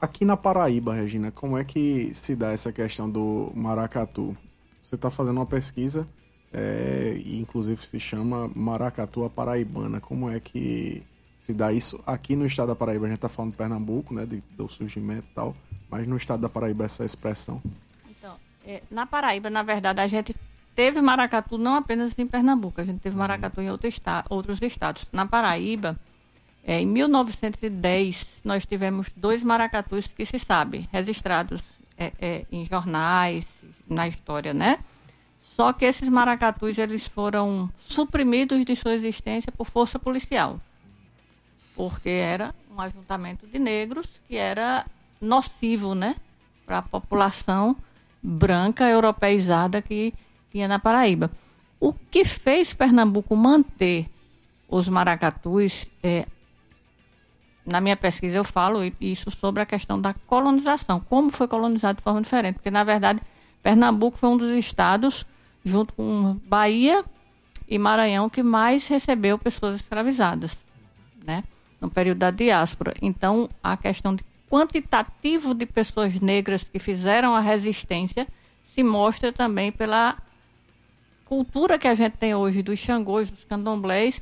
aqui na Paraíba, Regina, como é que se dá essa questão do maracatu? Você está fazendo uma pesquisa é, e inclusive se chama Maracatua Paraibana. Como é que se dá isso aqui no estado da Paraíba? A gente está falando de Pernambuco, né, de, do surgimento e tal, mas no estado da Paraíba essa expressão. Então, é, na Paraíba, na verdade, a gente teve maracatu não apenas em Pernambuco, a gente teve uhum. maracatu em outro estado, outros estados. Na Paraíba, é, em 1910, nós tivemos dois maracatus que se sabe, registrados é, é, em jornais, na história, né? Só que esses maracatus eles foram suprimidos de sua existência por força policial, porque era um ajuntamento de negros que era nocivo, né, para a população branca europeizada que tinha na Paraíba. O que fez Pernambuco manter os maracatus é, na minha pesquisa eu falo isso sobre a questão da colonização, como foi colonizado de forma diferente, porque na verdade Pernambuco foi um dos estados, junto com Bahia e Maranhão, que mais recebeu pessoas escravizadas, né? No período da diáspora. Então, a questão de quantitativo de pessoas negras que fizeram a resistência se mostra também pela cultura que a gente tem hoje dos xangôs, dos candomblés,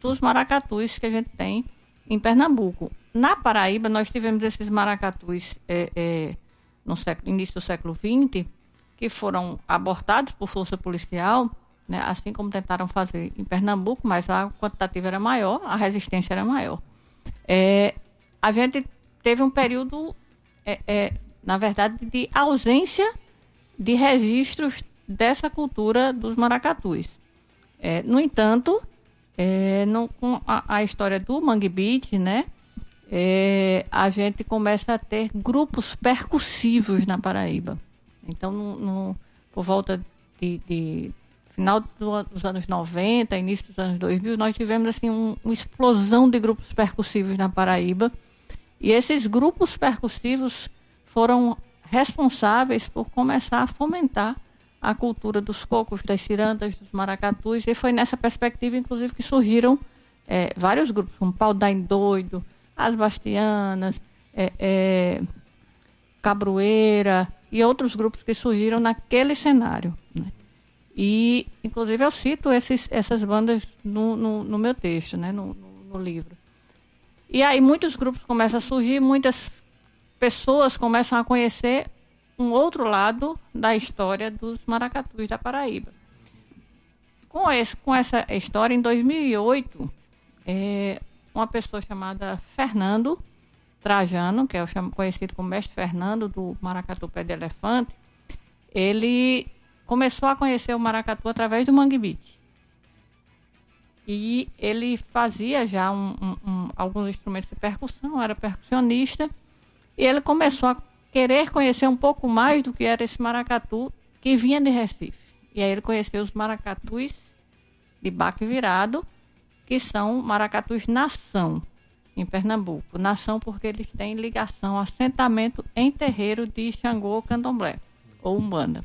dos maracatus que a gente tem em Pernambuco. Na Paraíba, nós tivemos esses maracatus é, é, no século, início do século XX, que foram abortados por força policial, né, assim como tentaram fazer em Pernambuco, mas a quantitativa era maior, a resistência era maior. É, a gente teve um período, é, é, na verdade, de ausência de registros dessa cultura dos maracatus. É, no entanto, é, no, com a, a, história do Mangue Beat, né, é, a gente começa a ter grupos percussivos na Paraíba. Então, no, no, por volta de, de final dos anos 90, início dos anos 2000, nós tivemos assim um, uma explosão de grupos percussivos na Paraíba. E esses grupos percussivos foram responsáveis por começar a fomentar a cultura dos cocos, das cirandas, dos maracatus. E foi nessa perspectiva, inclusive, que surgiram é, vários grupos, como Pau Daim Doido, As Bastianas, é, é, Cabroeira, e outros grupos que surgiram naquele cenário. Né? E, inclusive, eu cito esses, essas bandas no, no, no meu texto, né? No, no, livro. E aí muitos grupos começam a surgir, muitas pessoas começam a conhecer um outro lado da história dos maracatus da Paraíba. Com, esse, com essa história, em 2008, é, uma pessoa chamada Fernando Trajano, que é conhecido como Mestre Fernando do Maracatu Pé de Elefante, ele começou a conhecer o maracatu através do Mangue. E ele fazia já um, um, um, alguns instrumentos de percussão, era percussionista, e ele começou a querer conhecer um pouco mais do que era esse maracatu que vinha de Recife. E aí ele conheceu os maracatus de baque virado, que são maracatus nação em Pernambuco. Nação porque eles têm ligação, assentamento em terreiro de Xangô Candomblé, ou Umbanda.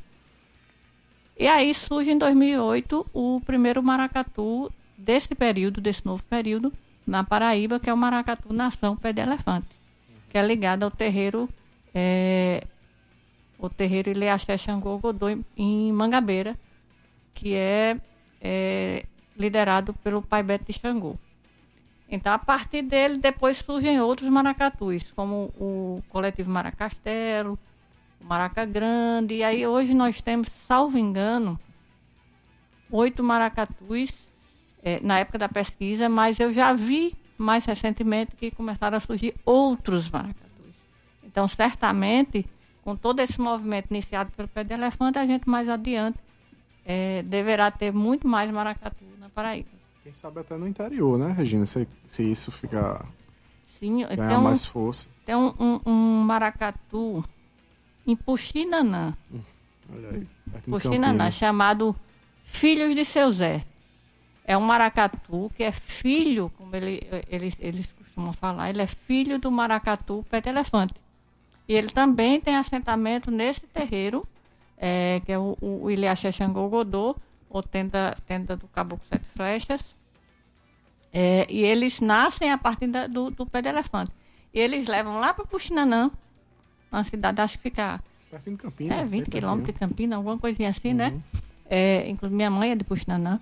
E aí surge em 2008 o primeiro maracatu desse período, desse novo período, na Paraíba, que é o maracatu Nação Pé de Elefante, que é ligado ao terreiro é, o terreiro Ileaxé Xangô Godô em Mangabeira, que é, é liderado pelo pai Beto de Xangô. Então, a partir dele, depois surgem outros maracatus, como o coletivo Maracastelo, o Maraca Grande, e aí hoje nós temos, salvo engano, oito maracatus é, na época da pesquisa, mas eu já vi mais recentemente que começaram a surgir outros maracatus. Então, certamente, com todo esse movimento iniciado pelo Pé de Elefante, a gente mais adiante é, deverá ter muito mais maracatu na Paraíba. Quem sabe até no interior, né, Regina? Se, se isso ficar. Sim, ganhar tem um, mais força. Tem um, um, um maracatu em Puxinanã. Hum, olha aí. Puxinanã, chamado Filhos de Seu Zé. É um maracatu que é filho, como ele, eles, eles costumam falar, ele é filho do maracatu pé de elefante. E ele também tem assentamento nesse terreiro, é, que é o, o Ilhaxé Xangô Godô, ou tenda, tenda do Caboclo Sete Flechas. É, e eles nascem a partir da, do, do pé de elefante. E eles levam lá para Puxinanã, uma cidade, acho que fica. Pertinho de Campina. É, 20 quilômetros de Campina, alguma coisinha assim, né? uhum. né? É, inclusive, minha mãe é de Puxinanã.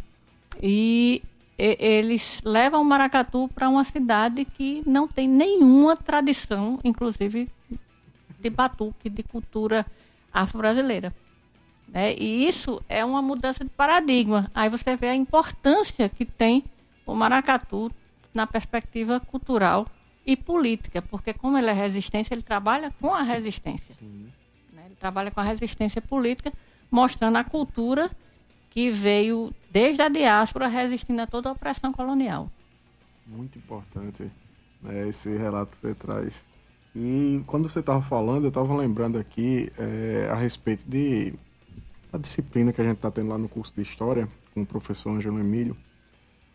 E, eles levam o maracatu para uma cidade que não tem nenhuma tradição, inclusive de batuque, de cultura afro-brasileira. Né? E isso é uma mudança de paradigma. Aí você vê a importância que tem o maracatu na perspectiva cultural e política, porque como ele é resistência, ele trabalha com a resistência. Né? Ele trabalha com a resistência política, mostrando a cultura que veio desde a diáspora resistindo a toda a opressão colonial. Muito importante né, esse relato que você traz. E quando você estava falando, eu estava lembrando aqui é, a respeito de a disciplina que a gente está tendo lá no curso de História com o professor Ângelo Emílio,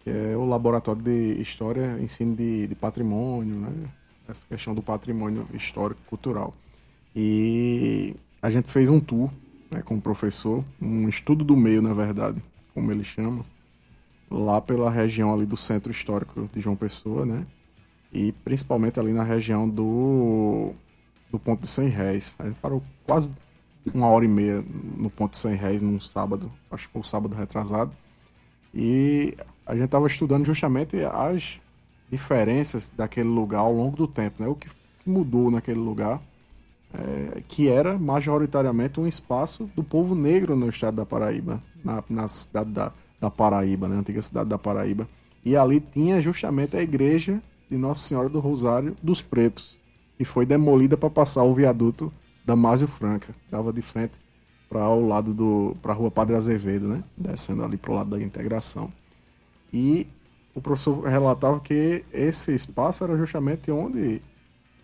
que é o Laboratório de História, Ensino de, de Patrimônio, né? essa questão do patrimônio histórico cultural. E a gente fez um tour né, com o professor, um estudo do meio, na verdade, como ele chama, lá pela região ali do Centro Histórico de João Pessoa, né? e principalmente ali na região do, do ponto de 100 réis. A gente parou quase uma hora e meia no ponto de 100 réis num sábado, acho que foi o sábado retrasado, e a gente estava estudando justamente as diferenças daquele lugar ao longo do tempo, né? o que mudou naquele lugar, é, que era majoritariamente um espaço do povo negro no estado da Paraíba, na, na cidade da, da Paraíba, na né? antiga cidade da Paraíba. E ali tinha justamente a igreja de Nossa Senhora do Rosário dos Pretos, que foi demolida para passar o viaduto da Másio Franca, dava de frente para o lado do para a Rua Padre Azevedo, né, descendo ali para o lado da integração. E o professor relatava que esse espaço era justamente onde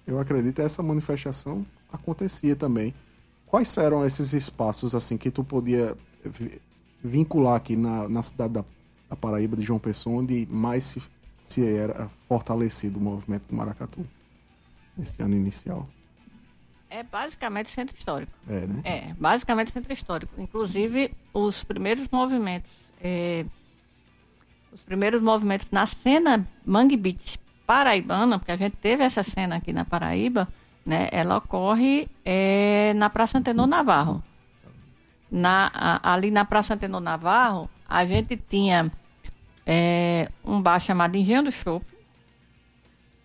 eu acredito essa manifestação acontecia também. Quais eram esses espaços assim que tu podia vincular aqui na, na cidade da, da Paraíba de João Pessoa, onde mais se se era fortalecido o movimento do Maracatu nesse ano inicial. É basicamente centro histórico. É, né? É, basicamente centro histórico. Inclusive, os primeiros movimentos, é, os primeiros movimentos na cena Mangue Beach paraibana, porque a gente teve essa cena aqui na Paraíba, né? Ela ocorre é, na Praça Antenor Navarro. Na, a, ali na Praça Antenor Navarro, a gente tinha é, um bar chamado Engenho do Chopp,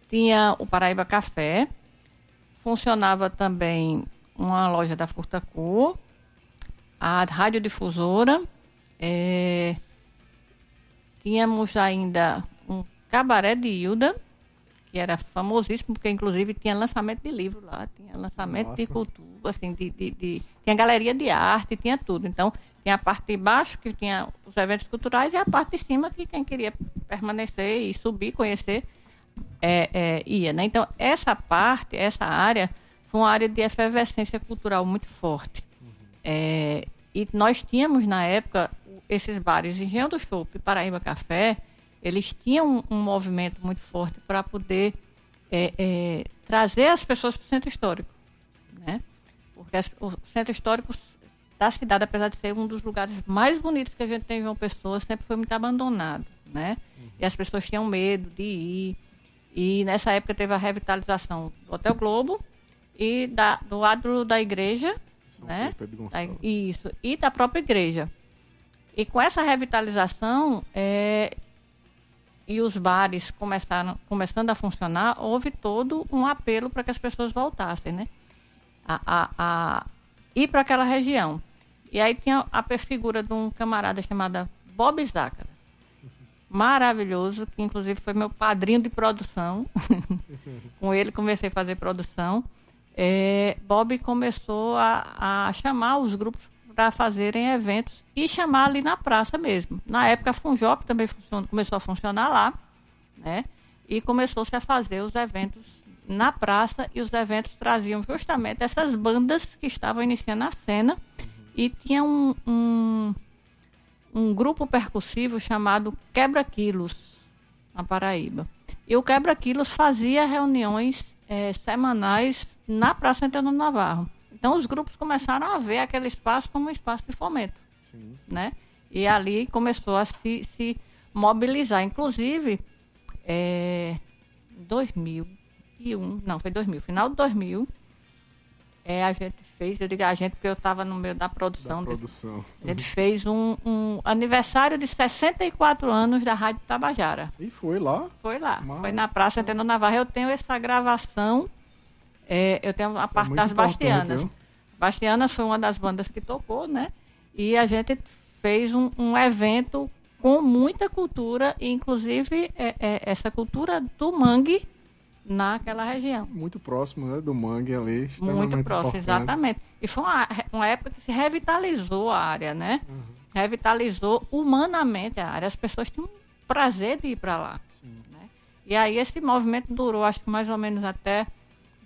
tinha o Paraíba Café, funcionava também uma loja da Furtacor, a radiodifusora, é, tínhamos ainda um cabaré de Hilda, que era famosíssimo, porque inclusive tinha lançamento de livro lá, tinha lançamento Nossa. de cultura, assim, de, de, de, tinha galeria de arte, tinha tudo. Então, tinha a parte de baixo, que tinha os eventos culturais, e a parte de cima, que quem queria permanecer e subir, conhecer, é, é, ia. Né? Então, essa parte, essa área, foi uma área de efervescência cultural muito forte. Uhum. É, e nós tínhamos, na época, esses bares Engenho do Chopp e Paraíba Café, eles tinham um, um movimento muito forte para poder é, é, trazer as pessoas para o centro histórico. Né? Porque o centro histórico da cidade, apesar de ser um dos lugares mais bonitos que a gente tem em João Pessoa, sempre foi muito abandonado. Né? Uhum. E as pessoas tinham medo de ir. E nessa época teve a revitalização do Hotel Globo e da, do adro da igreja. São né? Da, isso, e da própria igreja. E com essa revitalização, é, e os bares começaram, começando a funcionar, houve todo um apelo para que as pessoas voltassem, né? A, a, a ir para aquela região. E aí tinha a figura de um camarada chamado Bob Zácara. Maravilhoso, que inclusive foi meu padrinho de produção. <laughs> Com ele comecei a fazer produção. É, Bob começou a, a chamar os grupos para fazerem eventos e chamar ali na praça mesmo. Na época, a Funjop também começou a funcionar lá, né? E começou-se a fazer os eventos na praça e os eventos traziam justamente essas bandas que estavam iniciando a cena e tinha um, um, um grupo percussivo chamado Quebra Quilos na Paraíba. E o Quebra Quilos fazia reuniões é, semanais na Praça Antônio Navarro. Então os grupos começaram a ver aquele espaço como um espaço de fomento. Sim. Né? E ali começou a se, se mobilizar. Inclusive, é, 2001, não, foi 2000, final de 2000, é, a gente fez, eu digo a gente porque eu estava no meio da produção. Da produção. a gente fez um, um, aniversário de 64 anos da Rádio Tabajara. E foi lá? Foi lá. Mas... Foi na Praça Antena Navarra. Eu tenho essa gravação é, eu tenho a Isso é parte é das Bastianas. Viu? Bastianas foi uma das bandas que tocou, né? E a gente fez um, um evento com muita cultura, inclusive é, é, essa cultura do mangue naquela região. Muito próximo, né, do mangue ali. Muito próximo, importante. exatamente. E foi uma, uma época que se revitalizou a área, né? Uhum. Revitalizou humanamente a área. As pessoas tinham prazer de ir para lá. Né? E aí esse movimento durou, acho que mais ou menos até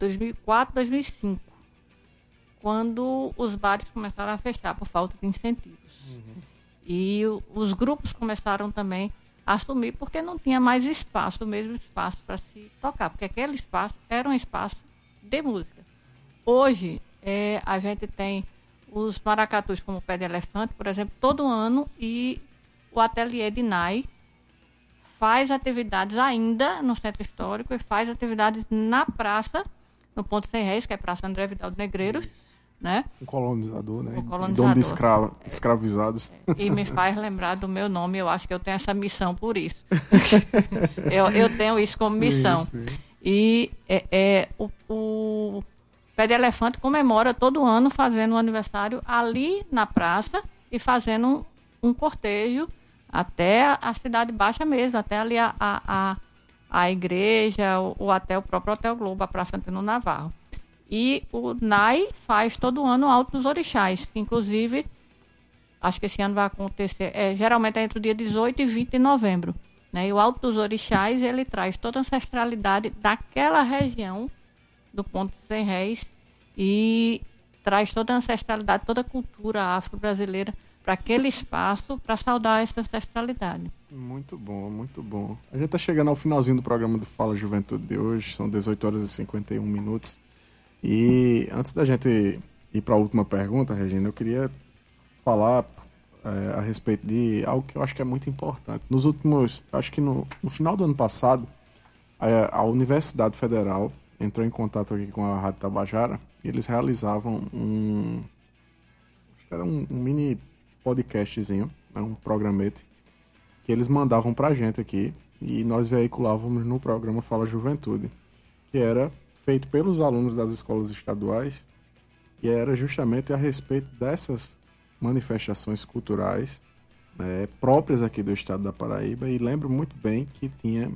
2004, 2005, quando os bares começaram a fechar por falta de incentivos. Uhum. E o, os grupos começaram também a assumir porque não tinha mais espaço, o mesmo espaço para se tocar, porque aquele espaço era um espaço de música. Hoje, é, a gente tem os maracatus como pé de elefante, por exemplo, todo ano, e o ateliê de NAI faz atividades ainda no centro histórico e faz atividades na praça no Ponto Sem Reis, que é Praça André Vidal de Negreiros. Né? Um colonizador, né? Um colonizador. Dono de escra escravizados. É, e me <laughs> faz lembrar do meu nome, eu acho que eu tenho essa missão por isso. <laughs> eu, eu tenho isso como sim, missão. Sim. E é, é o, o Pé de Elefante comemora todo ano fazendo um aniversário ali na praça e fazendo um, um cortejo até a, a Cidade Baixa mesmo, até ali a, a, a a igreja ou, até o próprio Hotel Globo, a Praça Antônio Navarro. E o NAI faz todo ano Alto dos Orixás, inclusive, acho que esse ano vai acontecer, é, geralmente é entre o dia 18 e 20 de novembro. Né? E o Alto dos Orixás, ele traz toda a ancestralidade daquela região do Ponto Sem Réis e traz toda a ancestralidade, toda a cultura afro-brasileira para aquele espaço para saudar essa ancestralidade. Muito bom, muito bom. A gente está chegando ao finalzinho do programa do Fala Juventude de hoje, são 18 horas e 51 minutos. E antes da gente ir para a última pergunta, Regina, eu queria falar é, a respeito de algo que eu acho que é muito importante. Nos últimos, acho que no, no final do ano passado, a, a Universidade Federal entrou em contato aqui com a Rádio Tabajara e eles realizavam um, era um, um mini podcastzinho, né, um programete, que eles mandavam pra gente aqui e nós veiculávamos no programa Fala Juventude, que era feito pelos alunos das escolas estaduais que era justamente a respeito dessas manifestações culturais né, próprias aqui do estado da Paraíba e lembro muito bem que tinha,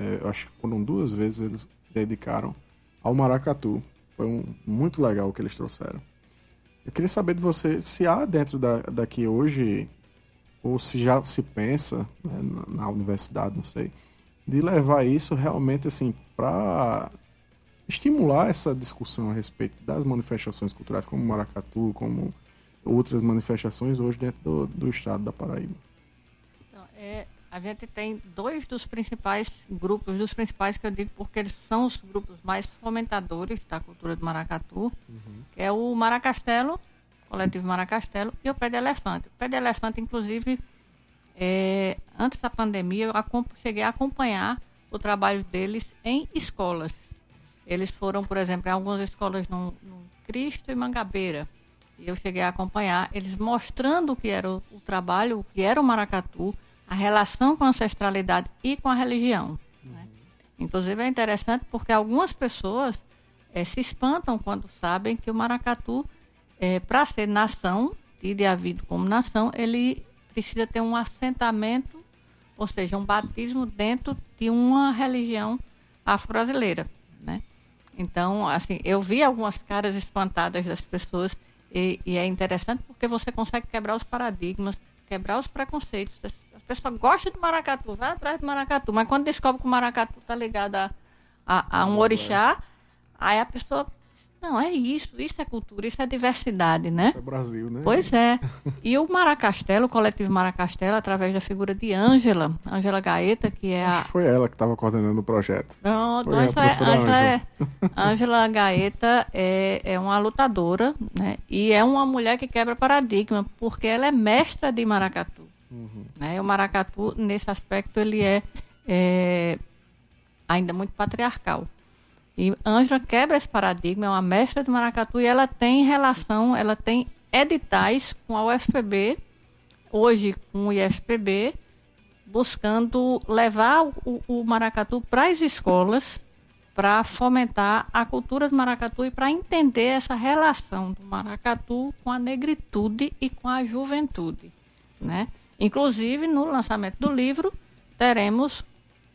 é, acho que foram duas vezes eles dedicaram ao maracatu. Foi um, muito legal o que eles trouxeram. Eu queria saber de você se há dentro da, daqui hoje, ou se já se pensa né, na, na universidade, não sei, de levar isso realmente assim para estimular essa discussão a respeito das manifestações culturais, como maracatu, como outras manifestações hoje dentro do, do estado da Paraíba. É, a gente tem dois dos principais grupos, dos principais que eu digo porque eles são os grupos mais fomentadores da cultura do maracatu, uhum. que é o Maracastelo, coletivo Maracastelo, e o Pé de Elefante. O Pé de Elefante, inclusive, é, antes da pandemia, eu cheguei a acompanhar o trabalho deles em escolas. Eles foram, por exemplo, em algumas escolas no, no Cristo e Mangabeira, e eu cheguei a acompanhar eles mostrando o que era o, o, trabalho, o que era o maracatu, a relação com a ancestralidade e com a religião. Uhum. Né? Inclusive é interessante porque algumas pessoas é, se espantam quando sabem que o maracatu, é, para ser nação, e de havido como nação, ele precisa ter um assentamento, ou seja, um batismo dentro de uma religião afro-brasileira. Né? Então, assim, eu vi algumas caras espantadas das pessoas e, e, é interessante porque você consegue quebrar os paradigmas, quebrar os preconceitos. A pessoa gosta de maracatu, vai atrás de maracatu, mas quando descobre que o maracatu está ligado a, a, a um orixá, aí a pessoa não, é isso, isso é cultura, isso é diversidade, né? Isso é Brasil, né? Pois é. E o Maracastelo, o coletivo Maracastelo, através da figura de Ângela, Ângela Gaeta, que é a... foi ela que estava coordenando o projeto. Pronto, Ângela, é, Ângela Gaeta é, é uma lutadora, né? E é uma mulher que quebra paradigma, porque ela é mestra de maracatu. Uhum. Né? O maracatu, nesse aspecto, ele é, é ainda muito patriarcal. E Ângela quebra esse paradigma, é uma mestra de maracatu e ela tem relação, ela tem editais com a UFPB, hoje com o IFPB, buscando levar o, o maracatu para as escolas, para fomentar a cultura do maracatu e para entender essa relação do maracatu com a negritude e com a juventude. Né? Inclusive, no lançamento do livro, teremos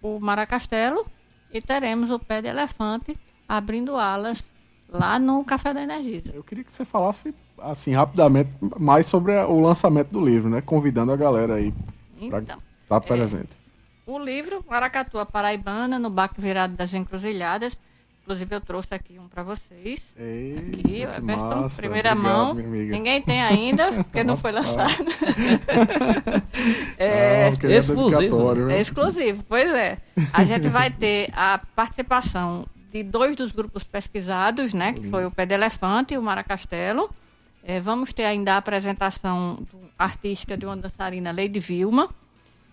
o Maracastelo, e teremos o pé de elefante abrindo alas lá no Café da Energia. Eu queria que você falasse assim rapidamente mais sobre o lançamento do livro, né? Convidando a galera aí para então, estar tá presente. É, o livro Maracatu, a Paraibana, no Baque Virado das Encruzilhadas, Inclusive, eu trouxe aqui um para vocês. Eita, aqui, é massa, primeira obrigado, mão. Ninguém tem ainda, porque não foi <laughs> lançado. <laughs> é, ah, exclusivo. Né? É exclusivo, pois é. A gente vai ter a participação de dois dos grupos pesquisados, né? Que foi o Pé de Elefante e o Maracastelo. É, vamos ter ainda a apresentação artística de uma dançarina Lady Vilma.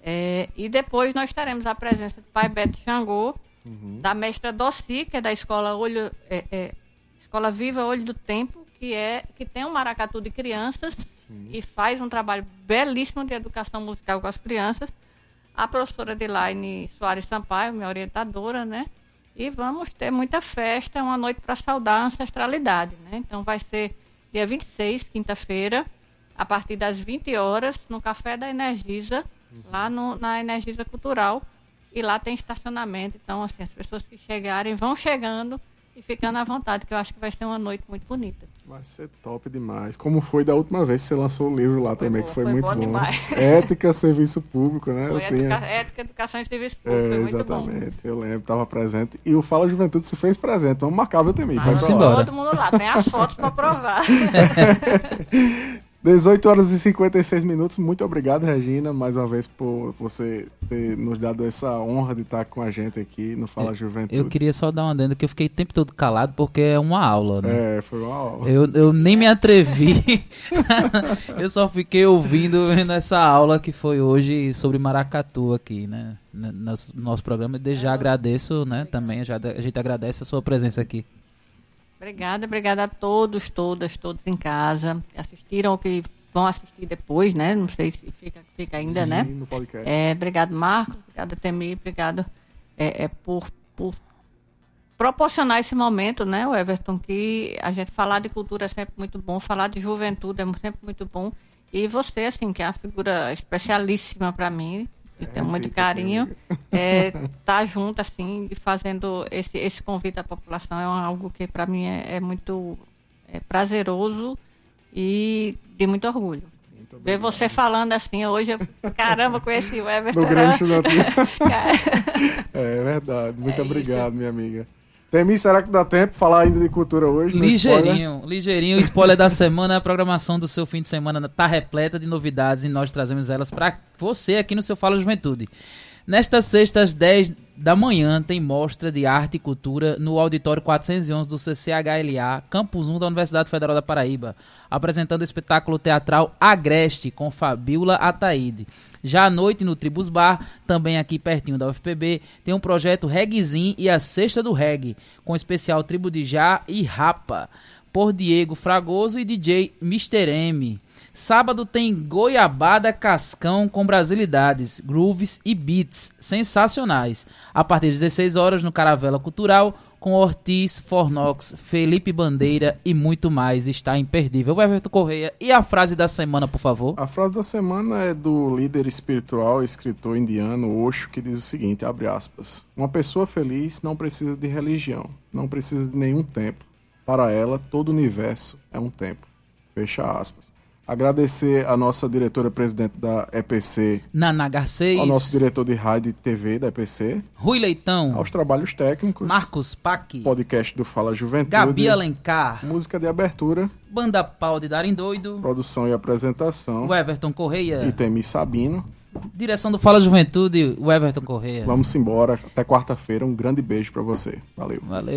É, e depois nós teremos a presença do pai Beto Xangô, uhum. da mestra Dossi, que é da escola Olho, é, é, Escola Viva Olho do Tempo, que é que tem um maracatu de crianças Sim. e faz um trabalho belíssimo de educação musical com as crianças. A professora Delaine Soares Sampaio, minha orientadora, né? E vamos ter muita festa, é uma noite para saudar a ancestralidade, né? Então vai ser dia 26, quinta-feira, a partir das 20 horas, no Café da Energisa, uhum. lá no, na Energisa Cultural, e lá tem estacionamento. Então, assim, as pessoas que chegarem vão chegando e ficando à vontade, que eu acho que vai ser uma noite muito bonita. Vai ser top demais. Como foi da última vez que você lançou o livro lá foi também, boa, que foi, foi muito bom. Demais. <laughs> Ética, serviço público, né? Foi eu ética, ética, educação e serviço público. É, exatamente, eu lembro, estava presente. E o Fala Juventude se fez presente. Vamos marcar eu também. Vamos embora. Todo mundo lá, tem as fotos para provar. <laughs> <laughs> 18 horas e 56 minutos. Muito obrigado, Regina, mais uma vez por você ter nos dado essa honra de estar com a gente aqui no Fala Juventude. Eu queria só dar uma adendo que eu fiquei o tempo todo calado porque é uma aula, né? É, foi uma aula. Eu, eu nem me atrevi. <laughs> eu só fiquei ouvindo vendo essa aula que foi hoje sobre maracatu aqui, né? No nosso programa. Desde já agradeço, né? Também já, a gente agradece a sua presença aqui. Obrigada, obrigada a todos, todas, todos em casa que assistiram ou que vão assistir depois, né? Não sei se fica, fica ainda, Sim, né? No podcast. É, obrigado, Marcos, obrigado, Temi, obrigado é, é, por, por proporcionar esse momento, né, o Everton, que a gente falar de cultura é sempre muito bom, falar de juventude é sempre muito bom. E você, assim, que é uma figura especialíssima para mim, e tenho sim, muito carinho, é, <laughs> tá junto, assim, e fazendo esse, esse convite à população é algo que para mim é, é muito é, prazeroso e de muito orgulho. Ver você falando assim hoje, eu, caramba, conheci o Everton. No grande né? Cara, <laughs> <laughs> É verdade. Muito É obrigado, minha amiga. Temi, será que dá tempo falar ainda de cultura hoje? No spoiler? Ligeirinho, ligeirinho. O spoiler da semana, a programação do seu fim de semana tá repleta de novidades e nós trazemos elas para você aqui no seu Fala Juventude. Nesta sexta, às 10 da manhã, tem mostra de arte e cultura no auditório 411 do CCHLA, Campus 1 da Universidade Federal da Paraíba, apresentando o espetáculo teatral Agreste com Fabiola Ataíde. Já à noite, no Tribus Bar, também aqui pertinho da UFPB, tem um projeto Reggaezinho e a Sexta do Reggae, com especial Tribo de Já e Rapa, por Diego Fragoso e DJ Mr. M. Sábado tem Goiabada Cascão com brasilidades, grooves e beats sensacionais. A partir das 16 horas no Caravela Cultural, com Ortiz, Fornox, Felipe Bandeira e muito mais. Está imperdível. Everton Correia. E a frase da semana, por favor? A frase da semana é do líder espiritual escritor indiano Osho, que diz o seguinte, abre aspas, Uma pessoa feliz não precisa de religião, não precisa de nenhum templo. Para ela, todo o universo é um templo. Fecha aspas. Agradecer a nossa diretora-presidente da EPC, Naná Garcês, ao nosso diretor de rádio e TV da EPC, Rui Leitão, aos trabalhos técnicos, Marcos Pac, podcast do Fala Juventude, Gabi Alencar, música de abertura, Banda Pau de Darem Doido, produção e apresentação, o Everton Correia, e Temi Sabino. direção do Fala Juventude, o Everton Correia. Vamos embora. Até quarta-feira. Um grande beijo pra você. Valeu. Valeu.